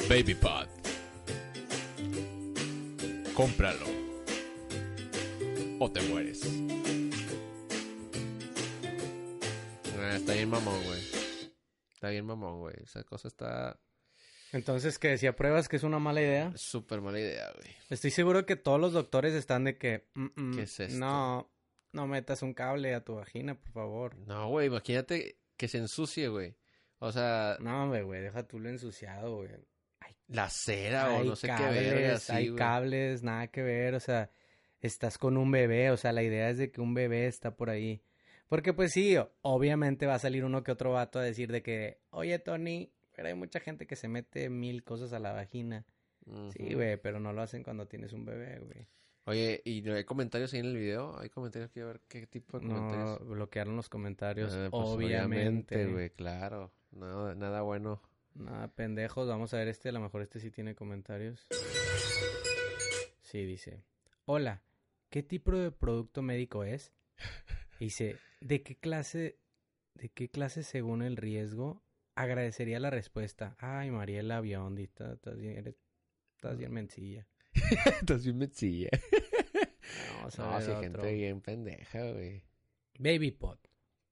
Speaker 2: Baby Pod. Cómpralo. O te mueres. Ah, está bien mamón, güey. Está bien mamón, güey. Esa cosa está
Speaker 1: Entonces, que si apruebas que es una mala idea,
Speaker 2: súper mala idea, güey.
Speaker 1: estoy seguro que todos los doctores están de que. "Mm, mm,
Speaker 2: ¿Qué es esto?
Speaker 1: No, no metas un cable a tu vagina, por favor.
Speaker 2: No, güey, imagínate que se ensucie, güey. O sea,
Speaker 1: No, güey, deja tú lo ensuciado, güey.
Speaker 2: la cera o no sé
Speaker 1: cables,
Speaker 2: qué verga, así,
Speaker 1: hay
Speaker 2: güey.
Speaker 1: cables, nada que ver, o sea, estás con un bebé, o sea, la idea es de que un bebé está por ahí. Porque pues sí, obviamente va a salir uno que otro vato a decir de que, oye Tony, pero hay mucha gente que se mete mil cosas a la vagina. Sí, güey, pero no lo hacen cuando tienes un bebé, güey.
Speaker 2: Oye, ¿y no hay comentarios ahí en el video? Hay comentarios, quiero ver qué tipo de
Speaker 1: No,
Speaker 2: comentarios.
Speaker 1: bloquearon los comentarios,
Speaker 2: Ah, pues,
Speaker 1: obviamente.
Speaker 2: güey, claro. Nada, nada bueno.
Speaker 1: Nada, pendejos. Vamos a ver este. A lo mejor este sí tiene comentarios. Sí, dice. Hola, ¿qué tipo de producto médico es? Dice, ¿de qué clase, de qué clase según el riesgo? Agradecería la respuesta. Ay, Mariela Biondi, estás estás bien, eres- estás bien mencilla.
Speaker 2: Estás bien mencilla.
Speaker 1: Vamos a
Speaker 2: No,
Speaker 1: ver otro.
Speaker 2: gente bien pendeja, güey.
Speaker 1: Baby Pot,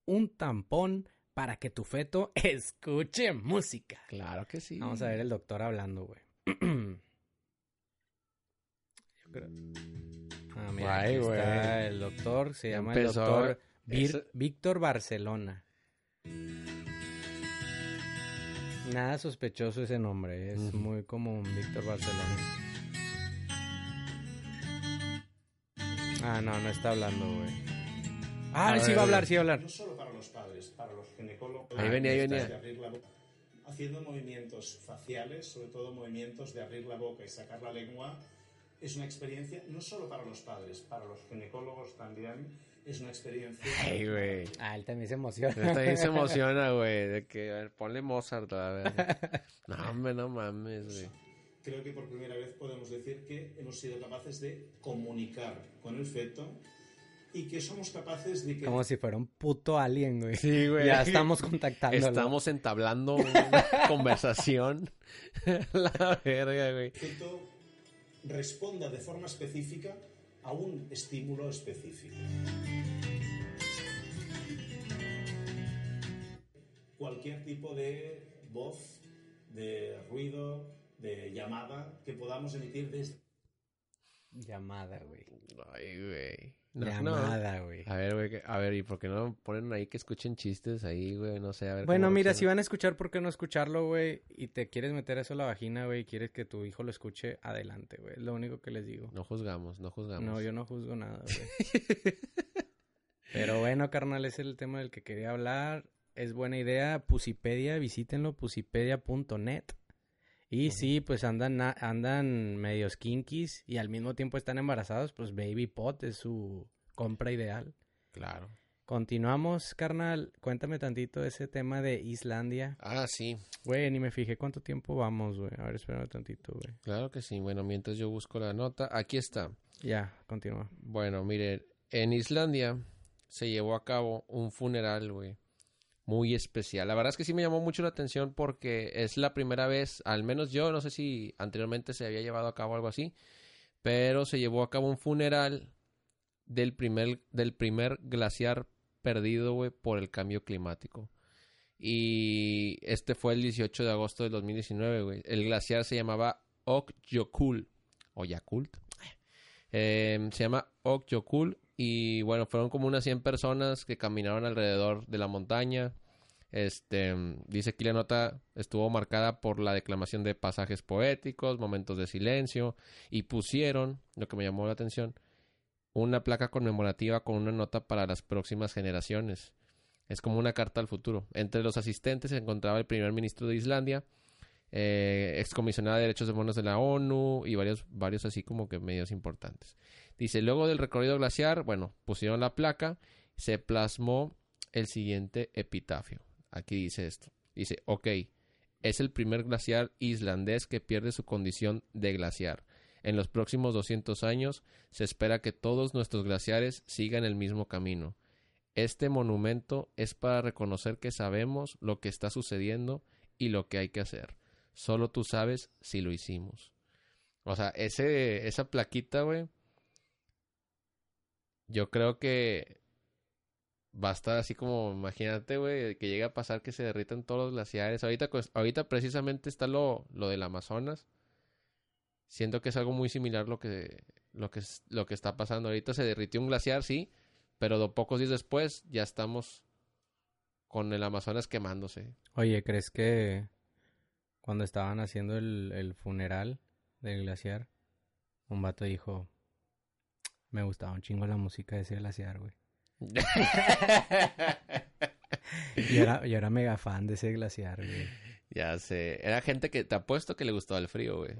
Speaker 1: un tampón para que tu feto escuche música.
Speaker 2: Claro que sí.
Speaker 1: Vamos a ver el doctor hablando, güey. Yo creo- Ah, mira,
Speaker 2: Ay,
Speaker 1: aquí
Speaker 2: güey.
Speaker 1: está el doctor, se llama
Speaker 2: Empezó
Speaker 1: el doctor Vir- Víctor Barcelona. Nada sospechoso ese nombre, es muy común, Víctor Barcelona. Ah, no, no está hablando, güey. Ah,
Speaker 2: A
Speaker 1: sí
Speaker 2: ver,
Speaker 1: va a hablar, sí va a hablar.
Speaker 4: No solo para los padres, para los ginecólogos.
Speaker 2: Ahí venía, ahí venía.
Speaker 4: es de abrir la boca. Haciendo movimientos faciales, sobre todo movimientos de abrir la boca y sacar la lengua, es una experiencia no solo para los padres, para los ginecólogos también es una experiencia.
Speaker 2: Ay, güey.
Speaker 1: Ah, él también se emociona.
Speaker 2: Él también se emociona, güey. De que, a ver, ponle Mozart, a ver. No, hombre, no mames, güey.
Speaker 4: Creo que por primera vez podemos decir que hemos sido capaces de comunicar con el feto y que somos capaces de que
Speaker 1: Como si fuera un puto alien, güey.
Speaker 2: Sí, güey.
Speaker 1: Ya estamos contactándolo.
Speaker 2: Estamos entablando una conversación. La verga, güey.
Speaker 4: el feto responda de forma específica a un estímulo específico. Cualquier tipo de voz, de ruido, de llamada que podamos emitir desde
Speaker 1: Llamada, güey.
Speaker 2: Ay, güey. No.
Speaker 1: Llamada, güey.
Speaker 2: A ver, güey. A ver, ¿y por qué no ponen ahí que escuchen chistes ahí, güey? No sé, a ver.
Speaker 1: Bueno, mira, si van a escuchar, ¿por qué no escucharlo, güey? Y te quieres meter eso a la vagina, güey, y quieres que tu hijo lo escuche, adelante, güey. Es lo único que les digo.
Speaker 2: No juzgamos, no juzgamos.
Speaker 1: No, yo no juzgo nada, güey. Pero bueno, carnal, ese es el tema del que quería hablar. Es buena idea. Pusipedia, visítenlo, pusipedia.net. Y sí, pues andan, andan medios kinkies y al mismo tiempo están embarazados, pues Baby Pot es su compra ideal.
Speaker 2: Claro.
Speaker 1: Continuamos, carnal. Cuéntame tantito ese tema de Islandia.
Speaker 2: Ah, sí,
Speaker 1: Güey, ni me fijé cuánto tiempo vamos, güey. A ver, espérame tantito, güey.
Speaker 2: claro que sí. Bueno, mientras yo busco la nota, aquí está.
Speaker 1: Ya, continúa.
Speaker 2: Bueno, mire, en Islandia se llevó a cabo un funeral, güey, muy especial. La verdad es que sí me llamó mucho la atención porque es la primera vez, al menos yo, no sé si anteriormente se había llevado a cabo algo así, pero se llevó a cabo un funeral del primer, del primer glaciar perdido, güey, por el cambio climático. Y este fue el 18 de agosto del 2019, güey. El glaciar se llamaba Okjokul, o Yakult. Eh, se llama Okjokul y bueno, fueron como unas 100 personas que caminaron alrededor de la montaña. Este, dice aquí la nota estuvo marcada por la declamación de pasajes poéticos, momentos de silencio y pusieron, lo que me llamó la atención, una placa conmemorativa con una nota para las próximas generaciones. Es como una carta al futuro. Entre los asistentes se encontraba el primer ministro de Islandia, eh, excomisionada de derechos humanos de la ONU y varios, varios así como que medios importantes. Dice, luego del recorrido glaciar, bueno, pusieron la placa, se plasmó el siguiente epitafio. Aquí dice esto. Dice, ok, es el primer glaciar islandés que pierde su condición de glaciar. En los próximos 200 años se espera que todos nuestros glaciares sigan el mismo camino. Este monumento es para reconocer que sabemos lo que está sucediendo y lo que hay que hacer. Solo tú sabes si lo hicimos. O sea, ese, esa plaquita, güey. Yo creo que va a estar así como, imagínate, güey, que llegue a pasar que se derritan todos los glaciares. Ahorita, pues, ahorita precisamente está lo, lo del Amazonas. Siento que es algo muy similar lo que, lo que, lo que está pasando. Ahorita se derritió un glaciar, sí, pero do- pocos días después ya estamos con el Amazonas quemándose.
Speaker 1: Oye, ¿crees que cuando estaban haciendo el, el funeral del glaciar, un vato dijo, me gustaba un chingo la música de ese glaciar, güey? Yo era, yo era mega fan de ese glaciar, güey.
Speaker 2: Ya sé. Era gente que te apuesto que le gustaba el frío, güey.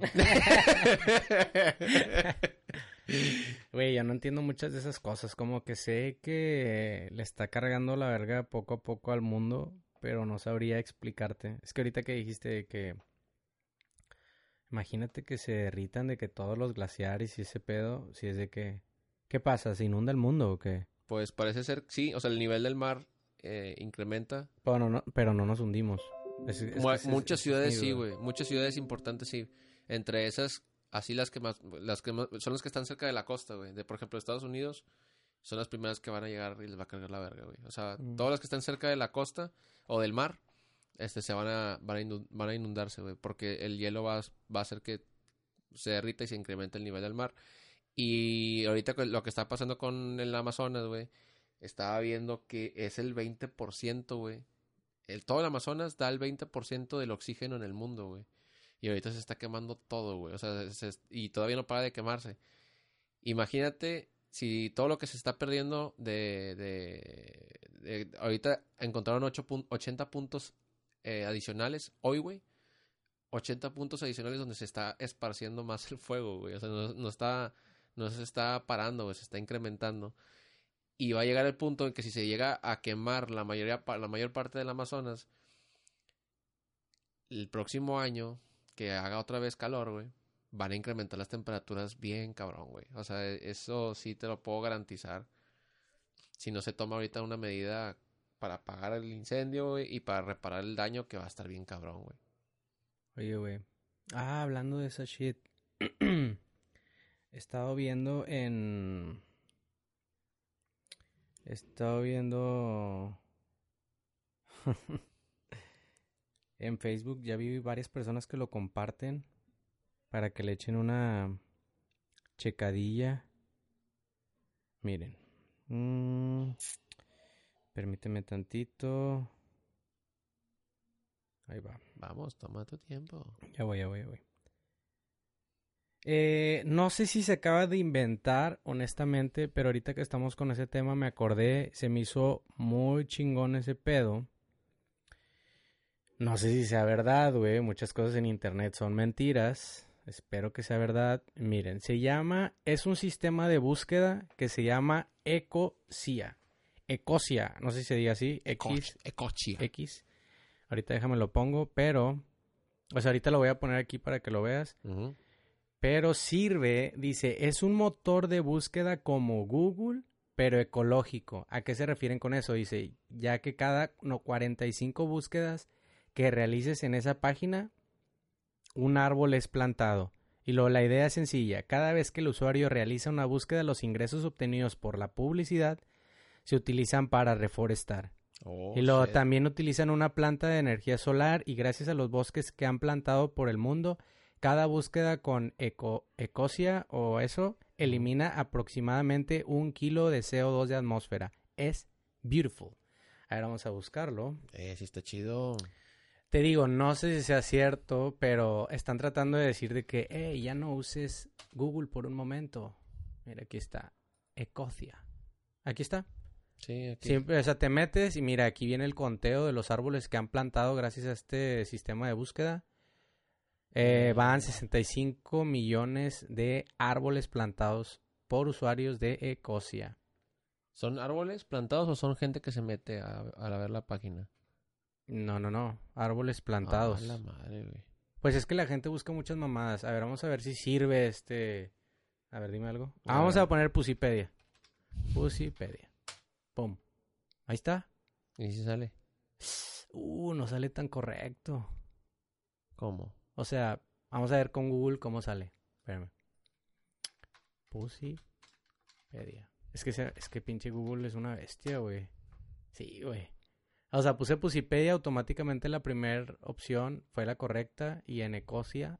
Speaker 1: Güey, yo no entiendo muchas de esas cosas. Como que sé que le está cargando la verga poco a poco al mundo, pero no sabría explicarte. Es que ahorita que dijiste que... Imagínate que se derritan de que todos los glaciares y ese pedo, si es de que... ¿Qué pasa? ¿Se inunda el mundo o qué?
Speaker 2: Pues parece ser, sí, o sea, el nivel del mar eh, incrementa.
Speaker 1: Pero no, pero no nos hundimos. Es- es
Speaker 2: muchas ciudades sí, güey. Muchas ciudades importantes sí. Entre esas, así las que más, las que más- son las que están cerca de la costa, güey. De, por ejemplo, Estados Unidos son las primeras que van a llegar y les va a cargar la verga, güey. O sea,
Speaker 1: Mm.
Speaker 2: todas las que están cerca de la costa o del mar, este, se van a, van a, van a inundarse, güey. Porque el hielo va, va a hacer que se derrita y se incremente el nivel del mar. Y ahorita lo que está pasando con el Amazonas, güey, estaba viendo que es el 20%, güey. El, todo el Amazonas da el 20% del oxígeno en el mundo, güey. Y ahorita se está quemando todo, güey. O sea, se- y todavía no para de quemarse. Imagínate si todo lo que se está perdiendo de... de, ahorita encontraron ocho pun- 80 puntos eh, adicionales hoy, güey. 80 puntos adicionales donde se está esparciendo más el fuego, güey. O sea, no está, no se está parando, se está incrementando. Y va a llegar el punto en que si se llega a quemar la mayoría, la mayor parte del Amazonas, el próximo año que haga otra vez calor, güey, van a incrementar las temperaturas bien cabrón, güey. O sea, eso sí te lo puedo garantizar. Si no se toma ahorita una medida para apagar el incendio, y para reparar el daño que va a estar bien cabrón, güey.
Speaker 1: Oye, güey. Ah, hablando de esa shit. He estado viendo en... He estado viendo... en Facebook ya vi varias personas que lo comparten para que le echen una checadilla. Miren. Mm, permíteme tantito. Ahí va.
Speaker 2: Vamos, toma tu tiempo.
Speaker 1: Ya voy, ya voy, ya voy. Eh, no sé si se acaba de inventar, honestamente, pero ahorita que estamos con ese tema me acordé, se me hizo muy chingón ese pedo. No sé si sea verdad, güey. Muchas cosas en internet son mentiras. Espero que sea verdad. Miren, se llama, es un sistema de búsqueda que se llama Ecosia. Ecosia, no sé si se diga así, X,
Speaker 2: Ecochia.
Speaker 1: X. Ahorita déjame lo pongo, pero, o sea, ahorita lo voy a poner aquí para que lo veas.
Speaker 2: Ujú.
Speaker 1: Pero sirve, dice, es un motor de búsqueda como Google, pero ecológico. ¿A qué se refieren con eso? Dice, ya que cada no, 45 búsquedas que realices en esa página, un árbol es plantado. Y luego la idea es sencilla, cada vez que el usuario realiza una búsqueda, los ingresos obtenidos por la publicidad se utilizan para reforestar.
Speaker 2: Oh,
Speaker 1: Y luego
Speaker 2: shit.
Speaker 1: también utilizan una planta de energía solar y gracias a los bosques que han plantado por el mundo, cada búsqueda con eco, ecosia o eso elimina aproximadamente un kilo de CO2 de atmósfera. Es beautiful. Ahora vamos a buscarlo.
Speaker 2: Eh, sí está chido.
Speaker 1: Te digo, no sé si sea cierto, pero están tratando de decir de que, hey, ya no uses Google por un momento. Mira, aquí está. Ecosia. Aquí está.
Speaker 2: Sí, aquí.
Speaker 1: Siempre, o sea, te metes y mira, aquí viene el conteo de los árboles que han plantado gracias a este sistema de búsqueda. Eh, van 65 millones de árboles plantados por usuarios de Ecosia.
Speaker 2: ¿Son árboles plantados o son gente que se mete a, a ver la página?
Speaker 1: No, no, no, árboles plantados.
Speaker 2: Ah, la madre, güey.
Speaker 1: Pues es que la gente busca muchas mamadas. A ver, vamos a ver si sirve este. A ver, dime algo. Ah, vamos a poner Pusipedia. Pusipedia. Pum. Ahí está.
Speaker 2: ¿Y si sale?
Speaker 1: Uh, no sale tan correcto.
Speaker 2: ¿Cómo?
Speaker 1: O sea, vamos a ver con Google cómo sale. Espérame. Pusipedia. Es que, es que pinche Google es una bestia, güey. Sí, güey. O sea, puse Pusipedia, automáticamente la primera opción fue la correcta. Y en Ecosia,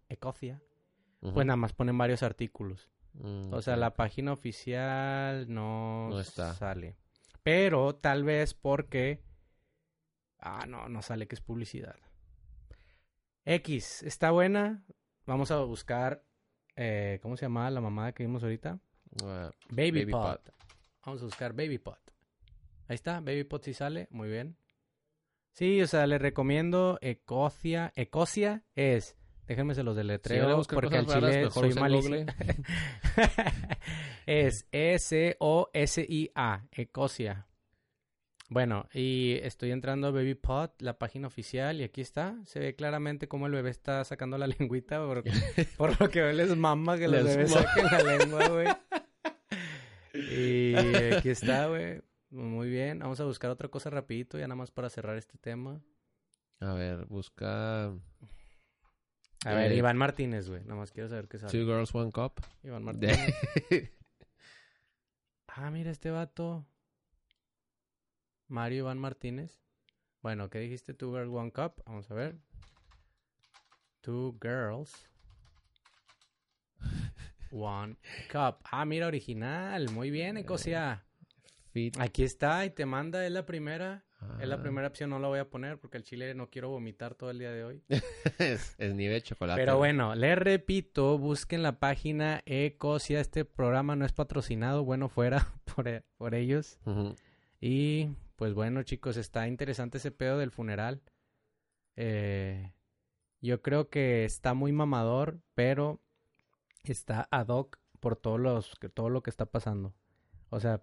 Speaker 2: Ujú.
Speaker 1: pues nada más ponen varios artículos.
Speaker 2: Mm,
Speaker 1: O sea, la página oficial no,
Speaker 2: No está.
Speaker 1: sale. Pero tal vez porque... Ah, no, no sale que es publicidad. X, está buena. Vamos a buscar... eh, ¿Cómo se llamaba la mamada que vimos ahorita?
Speaker 2: Ah,
Speaker 1: Baby,
Speaker 2: Baby
Speaker 1: Pot.
Speaker 2: Pot.
Speaker 1: Vamos a buscar Baby Pot. Ahí está, Baby Pot sí sale, muy bien. Sí, o sea, les recomiendo Ecosia. Ecosia es... Déjenme se los
Speaker 2: si
Speaker 1: deletreo
Speaker 2: buscar
Speaker 1: porque al
Speaker 2: raras,
Speaker 1: chile
Speaker 2: mejor
Speaker 1: soy malísimo. Es E E-C-O-S-I-A, Ecosia. Bueno, y estoy entrando a Baby Pot, la página oficial, y aquí está. Se ve claramente cómo el bebé está sacando la lengüita, por, por lo que les mama que los
Speaker 2: Les
Speaker 1: bebés saquen la lengua, güey. Y aquí está, güey. Muy bien. Vamos a buscar otra cosa rapidito, ya nada más para cerrar este tema.
Speaker 2: A ver, busca
Speaker 1: A ver,
Speaker 2: Eh,
Speaker 1: Iván Martínez, güey. Nada más quiero saber qué sale.
Speaker 2: Two Girls, One Cup.
Speaker 1: Iván Martínez. Ah, mira este vato. Mario Iván Martínez. Bueno, ¿qué dijiste? Two Girls, One Cup. Vamos a ver. Two Girls. One Cup. Ah, mira, original. Muy bien, Ecosia. Aquí está y te manda. Es la primera. Es la
Speaker 2: Ah,
Speaker 1: primera opción. No la voy a poner porque el chile no quiero vomitar todo el día de hoy.
Speaker 2: es, es nieve de chocolate.
Speaker 1: Pero bueno, les repito, busquen la página Ecosia. Este programa no es patrocinado, bueno, fuera por, por ellos. Y pues bueno, chicos, está interesante ese pedo del funeral. Eh, yo creo que está muy mamador, pero está ad hoc por todos los, todo lo que está pasando. O sea,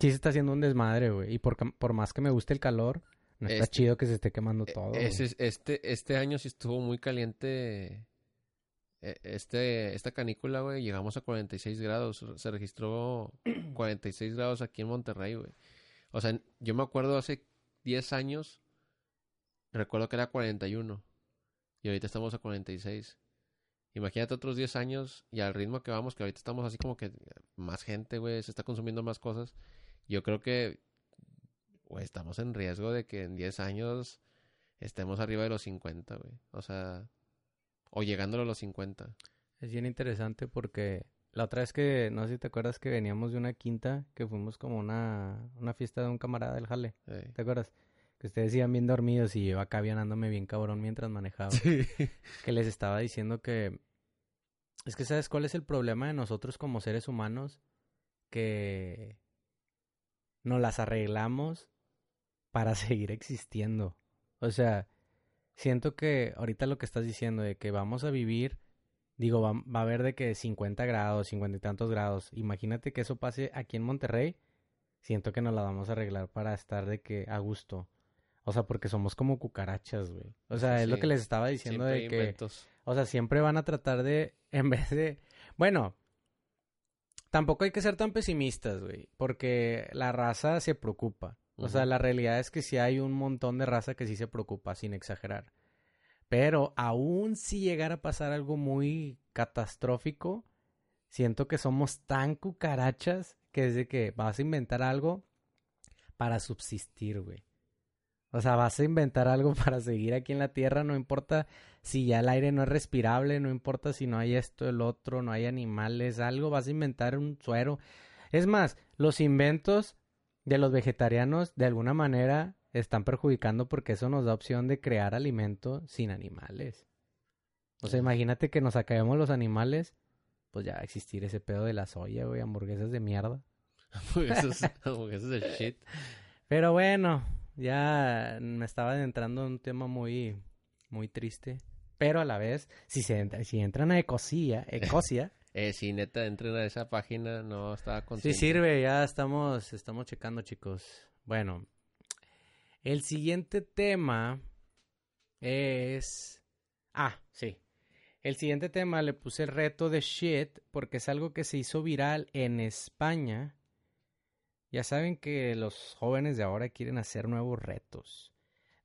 Speaker 1: sí se está haciendo un desmadre, güey. Y por, por más que me guste el calor, no está
Speaker 2: Este-
Speaker 1: chido que se esté quemando
Speaker 2: E-
Speaker 1: todo.
Speaker 2: ese es- este, este año sí estuvo muy caliente. E- Este, esta canícula, güey, llegamos a 46 grados. Se registró 46 grados aquí en Monterrey, güey. O sea, yo me acuerdo hace 10 años, recuerdo que era 41. Y ahorita estamos a 46. Imagínate otros 10 años y al ritmo que vamos, que ahorita estamos así como que más gente, güey, se está consumiendo más cosas. Yo creo que, estamos en riesgo de que en 10 años estemos arriba de los 50, güey. O sea, o llegándolo a los 50.
Speaker 1: Es bien interesante porque la otra vez que, no sé si te acuerdas que veníamos de una quinta, que fuimos como una, una fiesta de un camarada del jale. ¿te acuerdas? Que ustedes iban bien dormidos y yo acá vianándome bien cabrón mientras manejaba. Que les estaba diciendo que... Es que ¿sabes cuál es el problema de nosotros como seres humanos? Que nos las arreglamos para seguir existiendo. O sea, siento que ahorita lo que estás diciendo de que vamos a vivir, digo, va, va a haber de que 50 grados, 50 y tantos grados. Imagínate que eso pase aquí en Monterrey. Siento que nos la vamos a arreglar para estar de que a gusto. O sea, porque somos como cucarachas, güey. O sea, es lo que les estaba diciendo de que...
Speaker 2: inventos.
Speaker 1: O sea, siempre van a tratar de, en vez de... Bueno, tampoco hay que ser tan pesimistas, güey, porque la raza se preocupa. O sea, la realidad es que sí hay un montón de raza que sí se preocupa, sin exagerar. Pero aún si llegara a pasar algo muy catastrófico, siento que somos tan cucarachas que es de que vas a inventar algo para subsistir, güey. O sea, vas a inventar algo para seguir aquí en la Tierra, no importa si ya el aire no es respirable, no importa si no hay esto, el otro, no hay animales, algo, vas a inventar un suero. Es más, los inventos de los vegetarianos de alguna manera están perjudicando porque eso nos da opción de crear alimento sin animales. O sea, imagínate que nos acabemos los animales, pues ya va a existir ese pedo de la soya, güey, hamburguesas de mierda.
Speaker 2: Hamburguesas hamburguesas de shit.
Speaker 1: Pero bueno, ya me estaba adentrando en un tema muy, muy triste. Pero a la vez, si se entra- si entran a Ecosia, Ecosia,
Speaker 2: Eh, si neta entren a esa página, no estaba
Speaker 1: sí
Speaker 2: consciente.
Speaker 1: sirve, ya estamos, estamos checando, chicos. Bueno, el siguiente tema es... Ah, sí. El siguiente tema le puse el reto de shit porque es algo que se hizo viral en España. Ya saben que los jóvenes de ahora quieren hacer nuevos retos.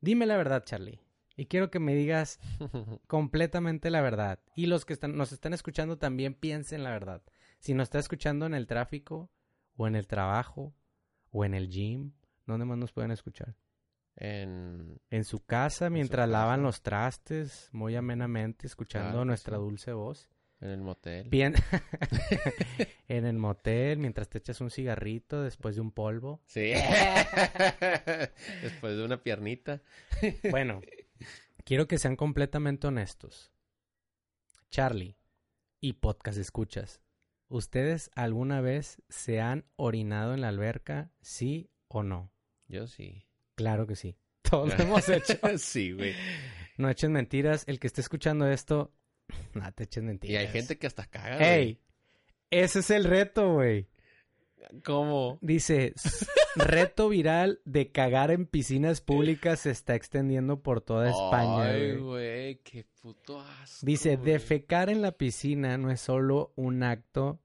Speaker 1: Dime la verdad, Charlie. Y quiero que me digas completamente la verdad. Y los que están, nos están escuchando también piensen la verdad. Si nos está escuchando en el tráfico, o en el trabajo, o en el gym, ¿dónde más nos pueden escuchar?
Speaker 2: En...
Speaker 1: En su casa, mientras lavan
Speaker 2: casa.
Speaker 1: los trastes, muy amenamente, escuchando
Speaker 2: Claro
Speaker 1: nuestra
Speaker 2: sí.
Speaker 1: dulce voz.
Speaker 2: en el motel.
Speaker 1: Bien. en el motel, mientras te echas un cigarrito después de un polvo.
Speaker 2: Sí. Después de una piernita.
Speaker 1: Bueno, quiero que sean completamente honestos. Charlie y podcast escuchas. ¿Ustedes alguna vez se han orinado en la alberca? ¿Sí o no?
Speaker 2: Yo sí.
Speaker 1: Claro que sí. Todos lo hemos hecho.
Speaker 2: sí, güey.
Speaker 1: No echen mentiras. El que esté escuchando esto, no te echen mentiras.
Speaker 2: Y hay gente que hasta caga.
Speaker 1: ¡Ey! Ese es el reto, güey.
Speaker 2: ¿Cómo?
Speaker 1: Dice, "S- reto viral de cagar en piscinas públicas se está extendiendo por toda España.
Speaker 2: Ay,
Speaker 1: güey".
Speaker 2: qué puto asco.
Speaker 1: Dice, defecar en la piscina no es solo un acto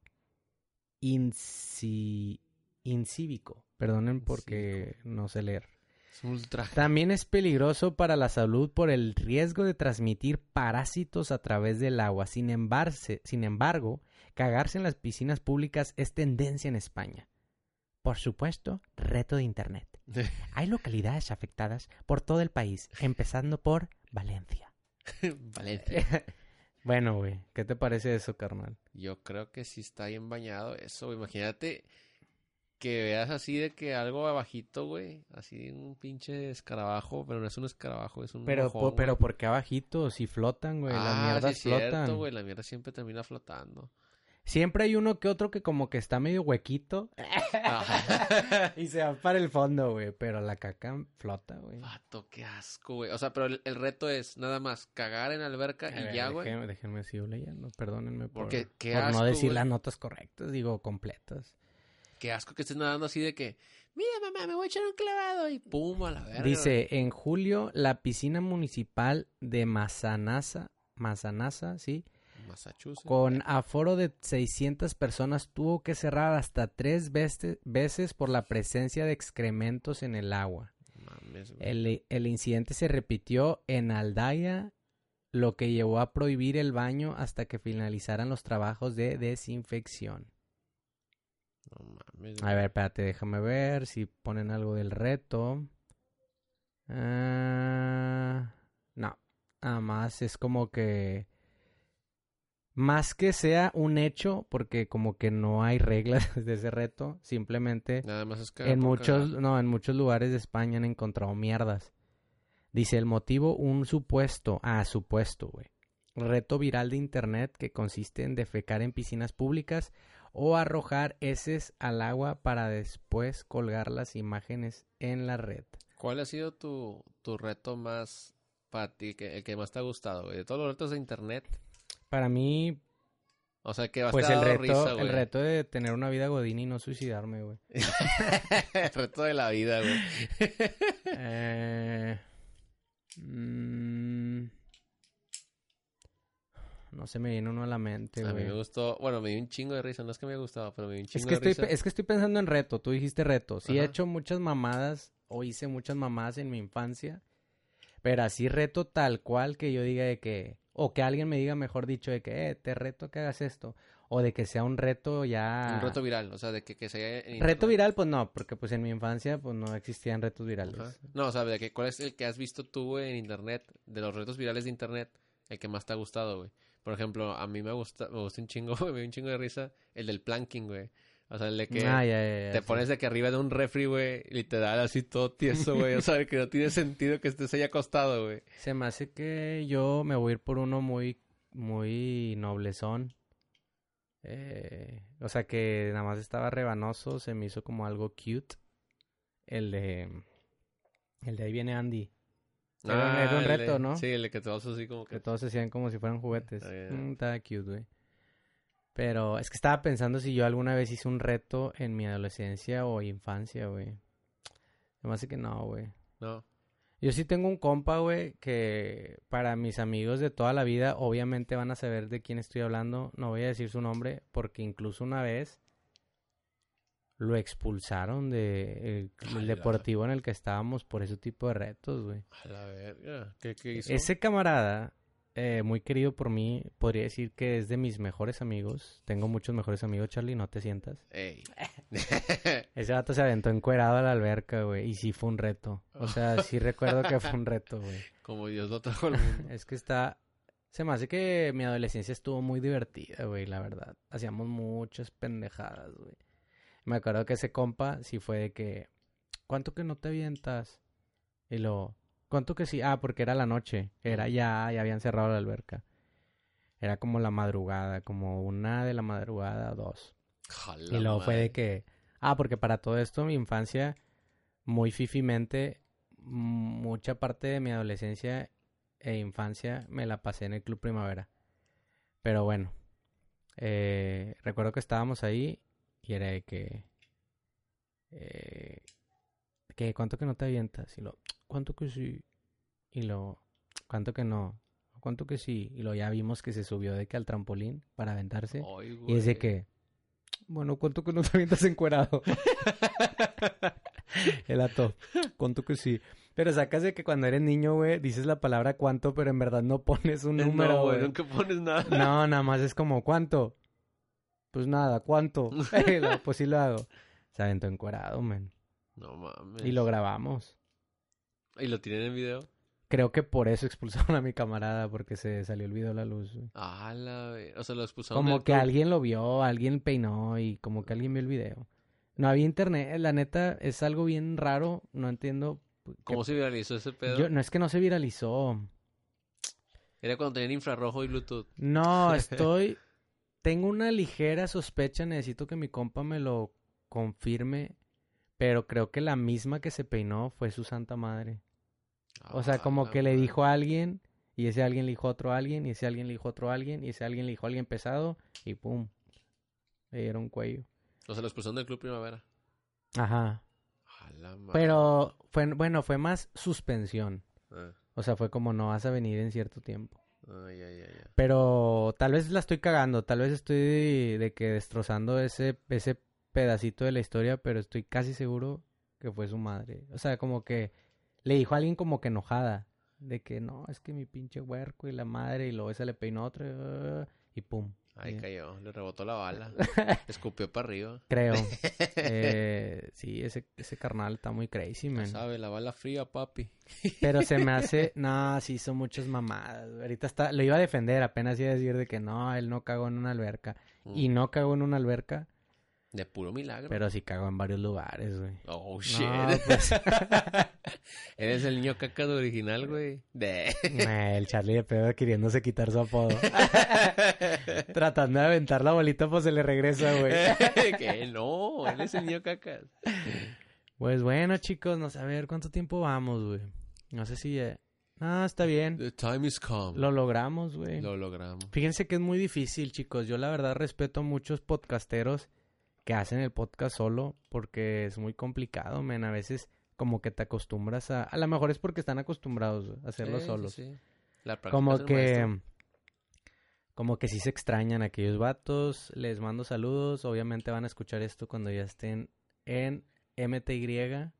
Speaker 1: inci- incívico. Perdonen porque no sé leer.
Speaker 2: Es.
Speaker 1: También es peligroso para la salud por el riesgo de transmitir parásitos a través del agua. Sin, embarse- sin embargo, cagarse en las piscinas públicas es tendencia en España. Por supuesto, reto de Internet. Hay localidades afectadas por todo el país, empezando por Valencia.
Speaker 2: Valencia.
Speaker 1: bueno, güey, ¿qué te parece eso, carnal?
Speaker 2: Yo creo que sí está bien bañado eso. Imagínate que veas así de que algo abajito, güey. Así un pinche escarabajo, pero no es un escarabajo, es un
Speaker 1: Pero,
Speaker 2: mojón,
Speaker 1: po- pero. ¿por qué abajito? Si flotan, güey, las
Speaker 2: ah,
Speaker 1: mierdas
Speaker 2: sí
Speaker 1: flotan.
Speaker 2: cierto, güey. La mierda siempre termina flotando.
Speaker 1: Siempre hay uno que otro que como que está medio huequito y se va para el fondo, güey, pero la caca flota, güey.
Speaker 2: Vato, qué asco, güey. O sea, pero el, el reto es nada más cagar en alberca
Speaker 1: A
Speaker 2: y
Speaker 1: ver,
Speaker 2: ya, güey.
Speaker 1: Déjenme, déjenme sigo leyendo, perdónenme por,
Speaker 2: Porque qué
Speaker 1: por
Speaker 2: asco,
Speaker 1: no decir las notas correctas, digo completas.
Speaker 2: Qué asco que estés nadando así de que, mira, mamá, me voy a echar un clavado y pum, a la verga.
Speaker 1: Dice, en julio la piscina municipal de Mazanasa, Mazanasa, sí,
Speaker 2: Massachusetts.
Speaker 1: con aforo de 600 personas tuvo que cerrar hasta tres veces por la presencia de excrementos en el agua.
Speaker 2: Mames.
Speaker 1: El, el incidente se repitió en Aldaya, lo que llevó a prohibir el baño hasta que finalizaran los trabajos de desinfección.
Speaker 2: No mames,
Speaker 1: A ver, espérate, déjame ver si ponen algo del reto. Ah, no, nada más es como que... Más que sea un hecho, porque como que no hay reglas de ese reto, simplemente
Speaker 2: Nada más es cagar
Speaker 1: en muchos,
Speaker 2: cagar.
Speaker 1: no, en muchos lugares de España han encontrado mierdas. Dice el motivo, un supuesto, ah, supuesto, güey. Reto viral de internet que consiste en defecar en piscinas públicas o arrojar heces al agua para después colgar las imágenes en la red.
Speaker 2: ¿Cuál ha sido tu, tu reto más para ti, que, el que más te ha gustado, güey? De todos los retos de internet.
Speaker 1: Para mí,
Speaker 2: O sea, que
Speaker 1: pues el reto,
Speaker 2: risa,
Speaker 1: el reto de tener una vida godín y no suicidarme, güey.
Speaker 2: el reto de la vida, güey.
Speaker 1: Eh, mm, no se me viene uno a la mente,
Speaker 2: A mí
Speaker 1: güey.
Speaker 2: me gustó, bueno, me dio un chingo de risa, no es que me gustaba, pero me dio un
Speaker 1: Es
Speaker 2: chingo
Speaker 1: que,
Speaker 2: de
Speaker 1: estoy,
Speaker 2: risa.
Speaker 1: es que estoy pensando en reto. Tú dijiste reto. Sí, he hecho muchas mamadas o hice muchas mamadas en mi infancia. Pero así reto tal cual que yo diga de que... O que alguien me diga, mejor dicho, de que, eh, te reto que hagas esto. O de que sea un reto ya...
Speaker 2: Un reto viral, o sea, de que, que sea
Speaker 1: Reto viral, pues no, porque pues en mi infancia pues no existían retos virales.
Speaker 2: Ajá. No, o sea, de que, ¿cuál es el que has visto tú, güey, en internet? De los retos virales de internet, el que más te ha gustado, güey. Por ejemplo, a mí me gusta, me gusta un chingo, güey, me dio un chingo de risa, el del planking, güey. O sea, el de que
Speaker 1: Ah,
Speaker 2: te
Speaker 1: sí.
Speaker 2: pones de que arriba de un refri, güey, literal, así todo tieso, güey. O sea, que no tiene sentido que estés ahí acostado, güey.
Speaker 1: Se me hace que yo me voy a ir por uno muy, muy noblezón. Eh, o sea que nada más estaba rebanoso, se me hizo como algo cute. El de... El de ahí viene Andy. Era un- era un
Speaker 2: Ah, el de-
Speaker 1: reto, ¿no?
Speaker 2: Sí, el de que vas así como
Speaker 1: Que
Speaker 2: que...
Speaker 1: todos se hacían como si fueran juguetes.
Speaker 2: Ah, ya.
Speaker 1: Mm, estaba cute, güey. Pero es que estaba pensando si yo alguna vez hice un reto en mi adolescencia o infancia, güey. Me hace que no, güey.
Speaker 2: No.
Speaker 1: Yo sí tengo un compa, güey, que para mis amigos de toda la vida, obviamente van a saber de quién estoy hablando. No voy a decir su nombre, porque incluso una vez lo expulsaron de el, deportivo en el que estábamos por ese tipo de retos, güey.
Speaker 2: A la verga. ¿Qué, qué hizo?
Speaker 1: Ese camarada, eh, muy querido por mí, podría decir que es de mis mejores amigos. Tengo muchos mejores amigos, Charlie, no te sientas.
Speaker 2: Ey.
Speaker 1: Ese vato se aventó encuerado a la alberca, güey, y sí fue un reto. O sea, sí recuerdo que fue un reto, güey.
Speaker 2: como Dios lo trajo al mundo.
Speaker 1: Es que está... Se me hace que mi adolescencia estuvo muy divertida, güey, la verdad. Hacíamos muchas pendejadas, güey. Me acuerdo que ese compa sí fue de que... ¿Cuánto que no te avientas? Y luego... ¿Cuánto que sí? Ah, porque era la noche. Era ya... Ya habían cerrado la alberca. Era como la madrugada. Como una de la madrugada, dos.
Speaker 2: Jala
Speaker 1: Y luego fue de que, ah, porque para todo esto mi infancia, muy fifimente, mucha parte de mi adolescencia e infancia me la pasé en el Club Primavera. Pero bueno, eh, recuerdo que estábamos ahí de que, eh, que ¿cuánto que no te avientas? Y lo, ¿cuánto que sí? Y lo, ¿cuánto que no? ¿Cuánto que sí? Y lo ya vimos que se subió de que al trampolín para aventarse.
Speaker 2: Ay,
Speaker 1: Y es de que, bueno, ¿cuánto que no te avientas encuerado? El ato, ¿cuánto que sí? Pero sacas de que cuando eres niño, güey, dices la palabra cuánto, pero en verdad no pones un número,
Speaker 2: no, güey. nunca pones nada.
Speaker 1: No, nada más es como, ¿cuánto? Pues nada, ¿cuánto? Pues sí lo hago. Se aventó encuerado, man.
Speaker 2: No mames.
Speaker 1: Y lo grabamos.
Speaker 2: ¿Y lo tienen en video?
Speaker 1: Creo que por eso expulsaron a mi camarada, porque se salió el video a la luz. güey.
Speaker 2: Ah, la ve- O sea, lo expulsaron
Speaker 1: Como que alguien lo vio, alguien peinó y como que alguien vio el video. No había internet, la neta es algo bien raro, no entiendo.
Speaker 2: ¿Cómo se viralizó ese pedo?
Speaker 1: Yo, no es que no se viralizó.
Speaker 2: Era cuando tenían infrarrojo y Bluetooth.
Speaker 1: No, estoy. Tengo una ligera sospecha, necesito que mi compa me lo confirme. Pero creo que la misma que se peinó fue su santa madre. O sea,
Speaker 2: Ah,
Speaker 1: como
Speaker 2: la
Speaker 1: que le dijo a alguien, y ese alguien le dijo a otro alguien, y ese alguien le dijo a otro alguien, y ese alguien le dijo a alguien pesado, y pum. Le dieron cuello.
Speaker 2: O sea, lo expulsaron del club primavera.
Speaker 1: Ajá.
Speaker 2: A la madre.
Speaker 1: Pero fue, bueno, fue más suspensión.
Speaker 2: Ah,
Speaker 1: O sea, fue como no vas a venir en cierto tiempo. Pero tal vez la estoy cagando, tal vez estoy de, que destrozando ese, ese pedacito de la historia, pero estoy casi seguro que fue su madre. O sea, como que le dijo a alguien como que enojada. De que no, es que mi pinche huerco y la madre, y luego esa le peinó otro, y pum.
Speaker 2: Ahí cayó, le rebotó la bala. Escupió para arriba.
Speaker 1: Creo. Eh, sí, ese, ese carnal está muy crazy, man.
Speaker 2: sabe, la bala fría, papi.
Speaker 1: Pero se me hace, no, sí son muchas mamadas. Ahorita está, lo iba a defender, apenas iba a decir de que no, él no cagó en una alberca. Y
Speaker 2: Mm.
Speaker 1: no cagó en una alberca,
Speaker 2: De puro milagro.
Speaker 1: pero sí cagó en varios lugares, güey.
Speaker 2: Oh, shit.
Speaker 1: No, pues,
Speaker 2: Eres el niño caca de original, güey. De...
Speaker 1: nah, el Charlie de pedo queriéndose quitar su apodo. Tratando de aventar la bolita, pues se le regresa, güey.
Speaker 2: que no, él es el niño caca.
Speaker 1: Pues bueno, chicos, no sé, a ver cuánto tiempo vamos, güey. No sé si... eh, Ah, está bien.
Speaker 2: The time is come.
Speaker 1: Lo logramos, güey.
Speaker 2: Lo logramos.
Speaker 1: Fíjense que es muy difícil, chicos. Yo la verdad respeto a muchos podcasteros que hacen el podcast solo porque es muy complicado, men. A veces como que te acostumbras a... A lo mejor es porque están acostumbrados a hacerlo
Speaker 2: Sí, sí,
Speaker 1: solos.
Speaker 2: sí. La práctica es
Speaker 1: Como que... Como que sí se extrañan aquellos vatos. Les mando saludos. Obviamente van a escuchar esto cuando ya estén en MTY.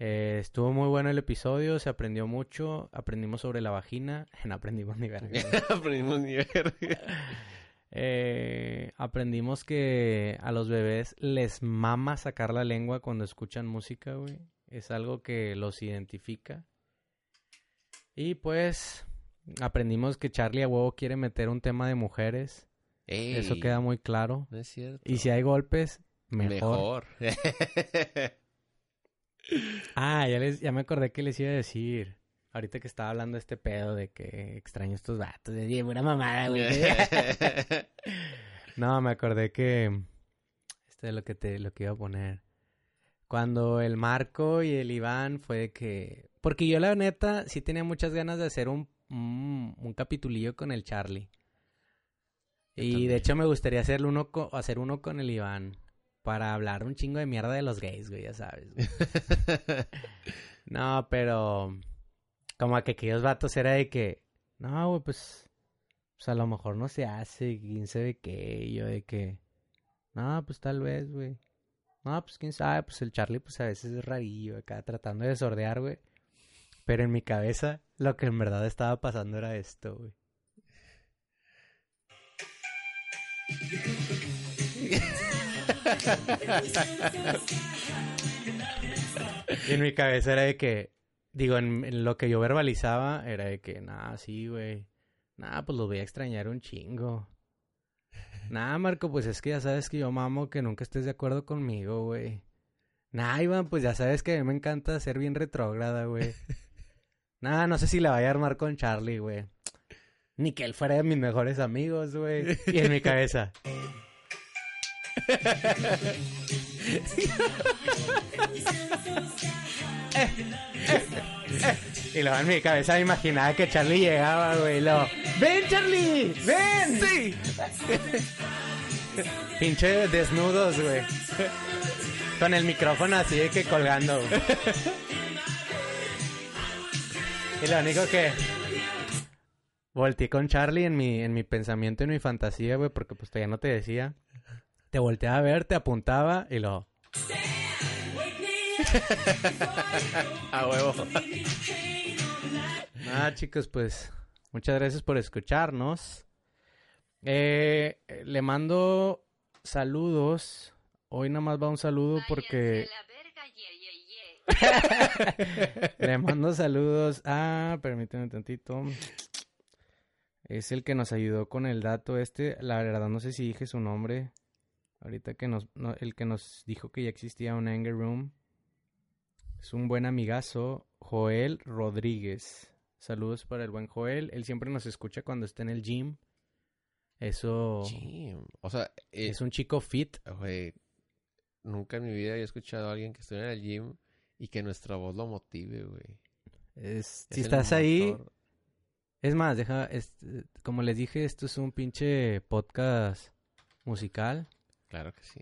Speaker 1: Eh, estuvo muy bueno el episodio. Se aprendió mucho. Aprendimos sobre la vagina. No aprendimos ni verga.
Speaker 2: Aprendimos ni ver.
Speaker 1: Eh, aprendimos que a los bebés les mama sacar la lengua cuando escuchan música, güey. Es algo que los identifica. Y pues aprendimos que Charlie a huevo quiere meter un tema de mujeres. Eso queda muy claro.
Speaker 2: No es cierto.
Speaker 1: Y si hay golpes, mejor.
Speaker 2: Mejor.
Speaker 1: Ah, ya, les, ya me acordé que les iba a decir. Ahorita que estaba hablando de este pedo de que extraño estos vatos. De una mamada, güey. No, me acordé que este es lo que te lo que iba a poner. Cuando el Marco y el Iván fue de que porque yo la neta sí tenía muchas ganas de hacer un un, un capitulillo con el Charlie.
Speaker 2: Yo
Speaker 1: Y
Speaker 2: también.
Speaker 1: de hecho me gustaría hacer uno co- hacer uno con el Iván para hablar un chingo de mierda de los gays, güey, ya sabes. güey. No, pero como que aquellos vatos era de que, no, güey, pues, pues a lo mejor no se hace, quién sabe qué, yo de que, no, pues tal vez, güey. No, pues quién sabe, pues el Charlie pues a veces es rarillo acá tratando de sordear, güey. Pero en mi cabeza lo que en verdad estaba pasando era esto, güey. En mi cabeza era de que, digo, en, en lo que yo verbalizaba era de que, nah, sí, güey. Nah, pues los voy a extrañar un chingo. Nah, Marco, pues es que ya sabes que yo mamo que nunca estés de acuerdo conmigo, güey. Nah, Iván, pues ya sabes que a mí me encanta ser bien retrógrada, güey. Nah, no sé si la vaya a armar con Charlie, güey. Ni que él fuera de mis mejores amigos, güey. Y en mi cabeza. Y luego en mi cabeza me imaginaba que Charlie llegaba, güey. y luego, ¡Ven, Charlie! ¡Ven! ¡Sí! Pinche desnudos, güey. Con el micrófono así de que colgando, güey. Y lo único que... Volteé con Charlie en mi, en mi pensamiento, en mi fantasía, güey, porque pues todavía no te decía. Te volteaba a ver, te apuntaba y lo...
Speaker 2: A huevo.
Speaker 1: Ah, chicos, pues muchas gracias por escucharnos. Eh, le mando saludos. Hoy nada más va un saludo porque le mando saludos a, permíteme tantito. Es el que nos ayudó con el dato este. La verdad no sé si dije su nombre. Ahorita que nos, no, el que nos dijo que ya existía un Anger Room. Es un buen amigazo, Joel Rodríguez. Saludos para el buen Joel. Él siempre nos escucha cuando está en el gym. Eso
Speaker 2: Jim. O sea, eh,
Speaker 1: es un chico fit.
Speaker 2: nunca en mi vida había escuchado a alguien que estuviera en el gym y que nuestra voz lo motive, güey.
Speaker 1: Es-
Speaker 2: Es
Speaker 1: si estás ahí, es más, deja, es- como les dije, esto es un pinche podcast musical.
Speaker 2: Claro que sí.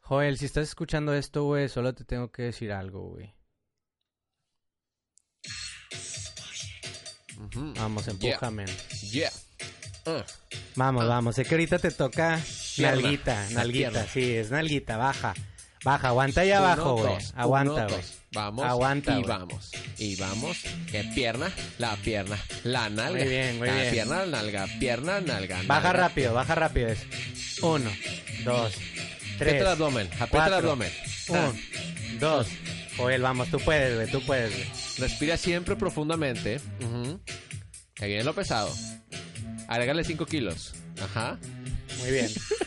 Speaker 1: Joel, si estás escuchando esto, güey, solo te tengo que decir algo, güey. Vamos, empújame.
Speaker 2: Yeah. Uh,
Speaker 1: Vamos, vamos. Sé que ahorita te toca nalguita, nalguita. Sí, es nalguita, baja. Baja, aguanta ahí abajo,
Speaker 2: uno,
Speaker 1: güey. Aguanta,
Speaker 2: uno,
Speaker 1: güey.
Speaker 2: Vamos.
Speaker 1: Aguanta,
Speaker 2: Y vamos. Y vamos. ¿Qué pierna? La pierna. La nalga.
Speaker 1: Muy bien, muy
Speaker 2: la
Speaker 1: bien.
Speaker 2: pierna, la nalga. Pierna, nalga.
Speaker 1: Baja
Speaker 2: nalga.
Speaker 1: rápido, baja rápido. Es uno, dos,
Speaker 2: Aprieta
Speaker 1: tres,
Speaker 2: el abdomen. Aprieta el abdomen. Ah,
Speaker 1: un, dos. Joel, vamos, tú puedes, güey, tú puedes.
Speaker 2: Respira siempre profundamente. Ujú. Ahí viene lo pesado. Agrégale 5 kilos. Ajá.
Speaker 1: Muy bien.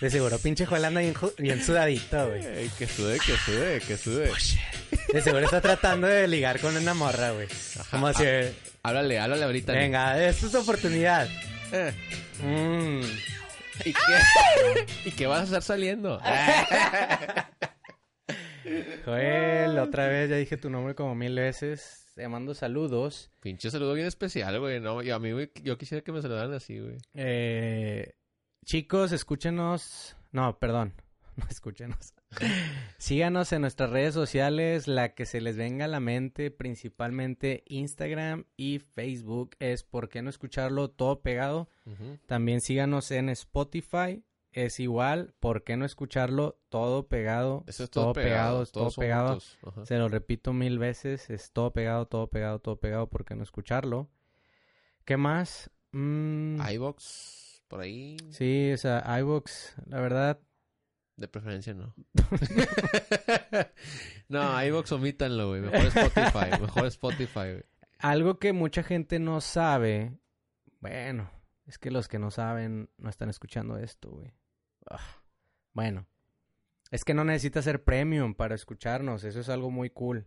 Speaker 1: De seguro, pinche Joel anda bien, sudadito, güey.
Speaker 2: Ey, que sude, que sude, que sude.
Speaker 1: De seguro está tratando de ligar con una morra, güey. Como si...
Speaker 2: Háblale, háblale ahorita.
Speaker 1: Venga, esta es tu oportunidad.
Speaker 2: Eh,
Speaker 1: Mm.
Speaker 2: ¿Y qué? ¿Y qué vas a estar saliendo?
Speaker 1: Joel, otra vez, ya dije tu nombre como mil veces. Te mando saludos.
Speaker 2: Pinche saludo bien especial, güey. No, y a mí, güey, yo quisiera que me saludaran así, güey.
Speaker 1: Eh, chicos, escúchenos. No, perdón. No escúchenos. Síganos en nuestras redes sociales, la que se les venga a la mente, principalmente Instagram y Facebook, es por qué no escucharlo todo pegado. También síganos en Spotify, es igual, por qué no escucharlo todo pegado.
Speaker 2: Eso es todo, pegado.
Speaker 1: todo pegado. Se lo repito mil veces, es todo pegado, todo pegado, todo pegado, ¿por qué no escucharlo? ¿Qué más? Mm,
Speaker 2: iVox, por ahí.
Speaker 1: sí, o sea, iVoox, la verdad,
Speaker 2: De preferencia no. no, iVox omítanlo, güey. Mejor Spotify. Mejor Spotify, güey.
Speaker 1: algo que mucha gente no sabe, bueno, es que los que no saben no están escuchando esto, güey. Ah, bueno, es que no necesitas ser premium para escucharnos, eso es algo muy cool.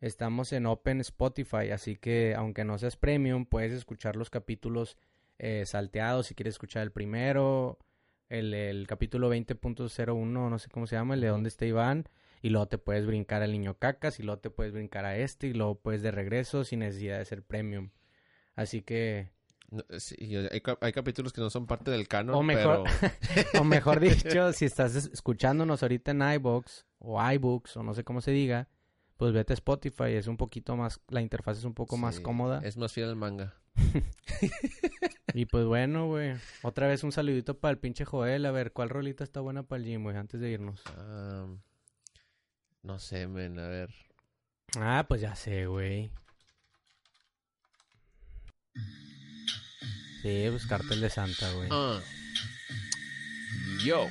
Speaker 1: Estamos en Open Spotify, así que aunque no seas premium, puedes escuchar los capítulos eh, salteados si quieres escuchar el primero, el, el capítulo 20.01, no sé cómo se llama, el de dónde está Iván, y luego te puedes brincar al niño cacas, y luego te puedes brincar a este, y luego puedes de regreso sin necesidad de ser premium. Así que,
Speaker 2: No, sí, hay, cap- hay capítulos que no son parte del canon,
Speaker 1: O mejor-
Speaker 2: pero...
Speaker 1: o mejor dicho, si estás es- escuchándonos ahorita en iBox o iBooks o no sé cómo se diga, pues vete a Spotify, es un poquito más, la interfaz es un poco más cómoda.
Speaker 2: Es más fiel al manga.
Speaker 1: Y pues bueno, güey, otra vez un saludito para el pinche Joel, a ver, ¿cuál rolita está buena para el gym, güey, antes de irnos?
Speaker 2: Ah, no sé, men, a ver.
Speaker 1: Ah, pues ya sé, güey. Sí, pues cartel de Santa, güey.
Speaker 2: Ah. Yo.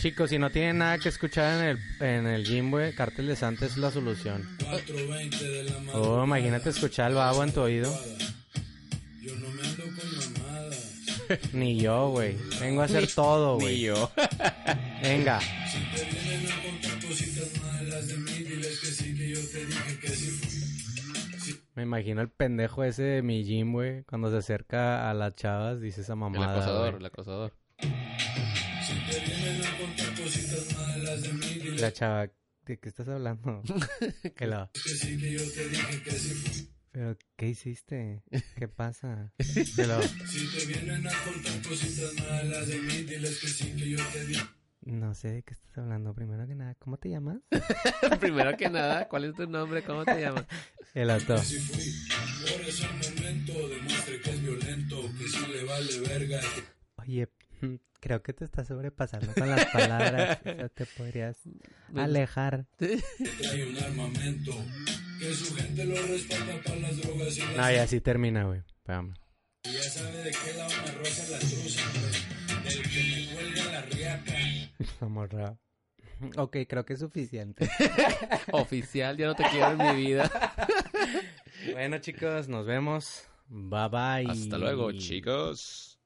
Speaker 1: Chicos, si no tienen nada que escuchar en el, en el gym, güey, cartel de Santa es la solución. Oh, imagínate escuchar al babo en tu oído.
Speaker 4: Yo no me ando con mamadas.
Speaker 1: Ni yo, güey. Vengo a hacer todo,
Speaker 2: Ni
Speaker 1: güey.
Speaker 2: yo.
Speaker 1: Venga.
Speaker 4: Si te vienen a contar cositas malas de mí, diles que sí, que yo te dije que sí fui.
Speaker 1: Me imagino el pendejo ese de mi gym, güey. Cuando se acerca a las chavas, dice esa
Speaker 2: El
Speaker 1: mamada.
Speaker 2: acosador,
Speaker 1: güey.
Speaker 2: el acosador.
Speaker 1: La chava, ¿de qué estás hablando? que. Pero, ¿qué hiciste? ¿Qué pasa? Que lo-
Speaker 4: Si te vienen a contar cositas malas de mí, diles que sí, que yo te dije.
Speaker 1: No sé de qué estás hablando. Primero que nada, ¿cómo te llamas?
Speaker 2: Primero que nada, ¿cuál es tu nombre? ¿Cómo te llamas?
Speaker 1: El otro. Oye, creo que te estás sobrepasando con las palabras. O sea, te podrías alejar.
Speaker 4: que trae un armamento, que su gente lo respalda para las drogas y las...
Speaker 1: No, y así termina, güey.
Speaker 4: Y ya sabe de qué lado me rosa la truza, güey. Del que me cuelga la riaca.
Speaker 1: Vamos, Ra. Ok, creo que es suficiente.
Speaker 2: Oficial, ya no te quiero en mi vida.
Speaker 1: bueno, chicos, nos vemos. Bye bye.
Speaker 2: Hasta luego, chicos.